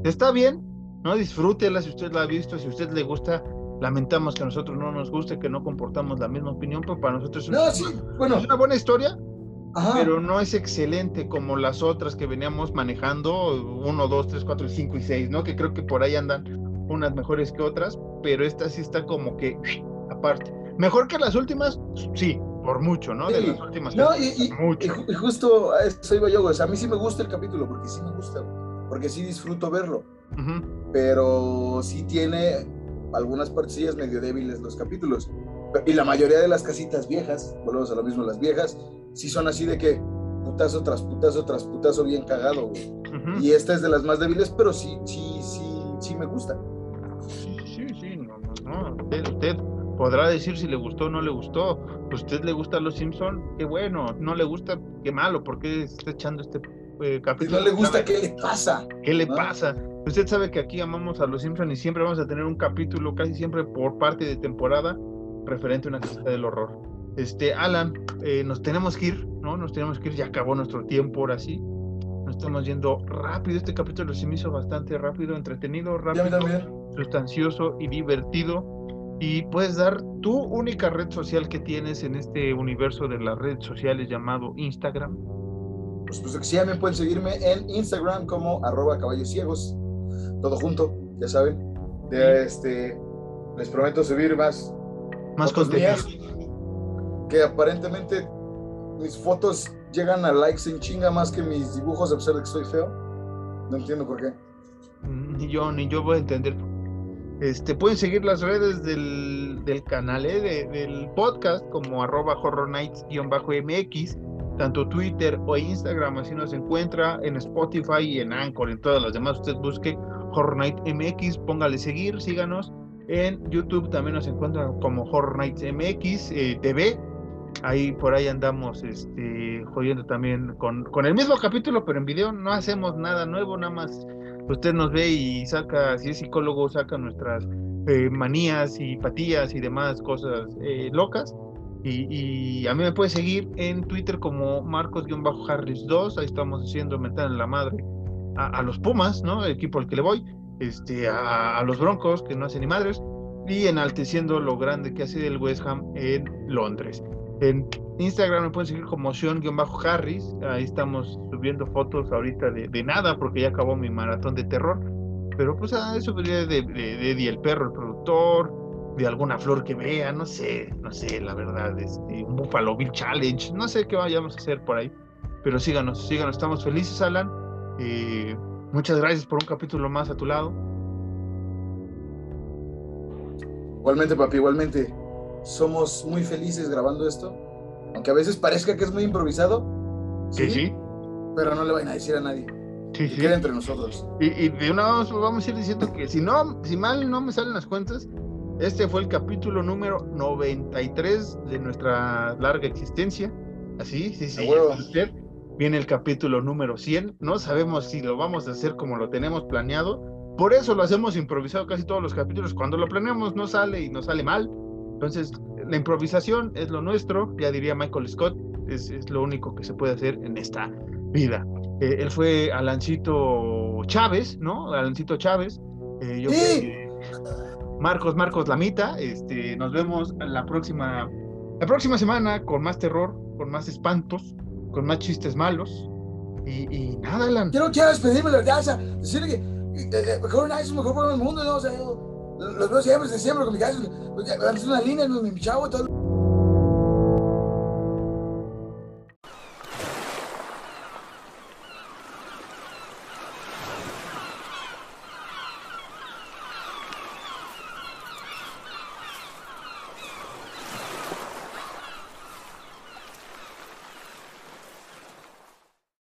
Está bien, ¿no? Disfrútela si usted la ha visto, si usted le gusta. Lamentamos que a nosotros no nos guste, que no comportamos la misma opinión, pero para nosotros es una, No, sí, bueno, es una buena historia, ajá. pero no es excelente como las otras que veníamos manejando, 1, 2, 3, 4, 5 y 6, ¿no? Que creo que por ahí andan unas mejores que otras, pero esta sí está como que aparte. Mejor que las últimas, sí, por mucho, ¿no? De las últimas. No, y, y- mucho. y ju- y justo a eso iba yo. O sea, a mí sí me gusta el capítulo, porque sí me gusta. Porque sí disfruto verlo. Pero sí tiene algunas partillas medio débiles los capítulos. Y la mayoría de las casitas viejas, volvemos a lo mismo, las viejas, sí son así de que putazo tras putazo tras putazo bien cagado, güey. Y esta es de las más débiles, pero sí, sí, sí, sí me gusta. Sí, sí, sí, no, no, no. Usted, usted podrá decir si le gustó o no le gustó. ¿Usted le gusta a los Simpson? Qué bueno. No le gusta, qué malo. ¿Por qué está echando este eh, Si capítulo? no le gusta. ¿qué le pasa? ¿Qué le ¿no? pasa? Usted sabe que aquí amamos a los Simpson y siempre vamos a tener un capítulo casi siempre por parte de temporada referente a una casita del horror. Este, Alan, eh, nos tenemos que ir, ¿no? Nos tenemos que ir, ya acabó nuestro tiempo ahora sí. Nos estamos yendo rápido. Este capítulo se me hizo bastante rápido, entretenido, rápido sustancioso y divertido. Y puedes dar tu única red social que tienes en este universo de las redes sociales llamado Instagram. Pues, pues sí, también pueden seguirme en Instagram como arroba caballos ciegos. Todo junto, ya saben. De, este, les prometo subir más Más contenido. que aparentemente mis fotos llegan a likes en chinga más que mis dibujos a pesar de que soy feo. No entiendo por qué. Ni yo, ni yo voy a entender. Este, pueden seguir las redes del, del canal, ¿eh? de- del podcast, como arroba horror nights-mx, tanto Twitter o Instagram, así nos encuentra, en Spotify y en Anchor, en todas las demás, usted busque Horror Night MX, póngale seguir, síganos. En YouTube también nos encuentran como Horror Nights MX eh, TV. Ahí por ahí andamos este, jodiendo también con, con el mismo capítulo, pero en video no hacemos nada nuevo, nada más usted nos ve y saca, si es psicólogo, saca nuestras eh, manías y patillas y demás cosas eh, locas. Y, a mí me puede seguir en Twitter como Marcos-Harris2, ahí estamos haciendo mental en la madre a, los Pumas, ¿no? El equipo al que le voy, este, a, los Broncos, que no hacen ni madres, y enalteciendo lo grande que ha sido el West Ham en Londres. En Instagram me pueden seguir como Sean-Harris, ahí estamos subiendo fotos ahorita de, nada porque ya acabó mi maratón de terror, pero pues ah, eso de, de, de Eddie el perro, el productor, de alguna flor que vea, no sé, no sé, la verdad, este, un Buffalo Bill Challenge, no sé qué vayamos a hacer por ahí, pero síganos, síganos, estamos felices, Alan. Eh, muchas gracias por un capítulo más a tu lado. Igualmente, papi, igualmente. Somos muy felices grabando esto, aunque a veces parezca que es muy improvisado. Sí, sí. Pero no le vayan a decir a nadie. Sí, sí. Queda entre nosotros. Y, y, de una vez vamos a ir diciendo que si no, si mal no me salen las cuentas, este fue el capítulo número 93 de nuestra larga existencia. Así, sí, sí. Viene el capítulo número 100. No sabemos si lo vamos a hacer como lo tenemos planeado. Por eso lo hacemos improvisado casi todos los capítulos. Cuando lo planeamos no sale y no sale mal. Entonces, la improvisación es lo nuestro, ya diría Michael Scott, es, lo único que se puede hacer en esta vida. Eh, él fue Alancito Chávez, ¿no? Alancito Chávez. Eh, yo ¡Sí! Marcos Marcos Lamita. Este, nos vemos la próxima, la próxima semana con más terror, con más espantos, con más chistes malos. Y, nada, Alan. Quiero, quiero despedirme, la verdad, decirle que mejor una es mejor por el mundo, ¿no? O yo los veo siempre, siempre con mi casa, pues, una línea, mi chavo, todo.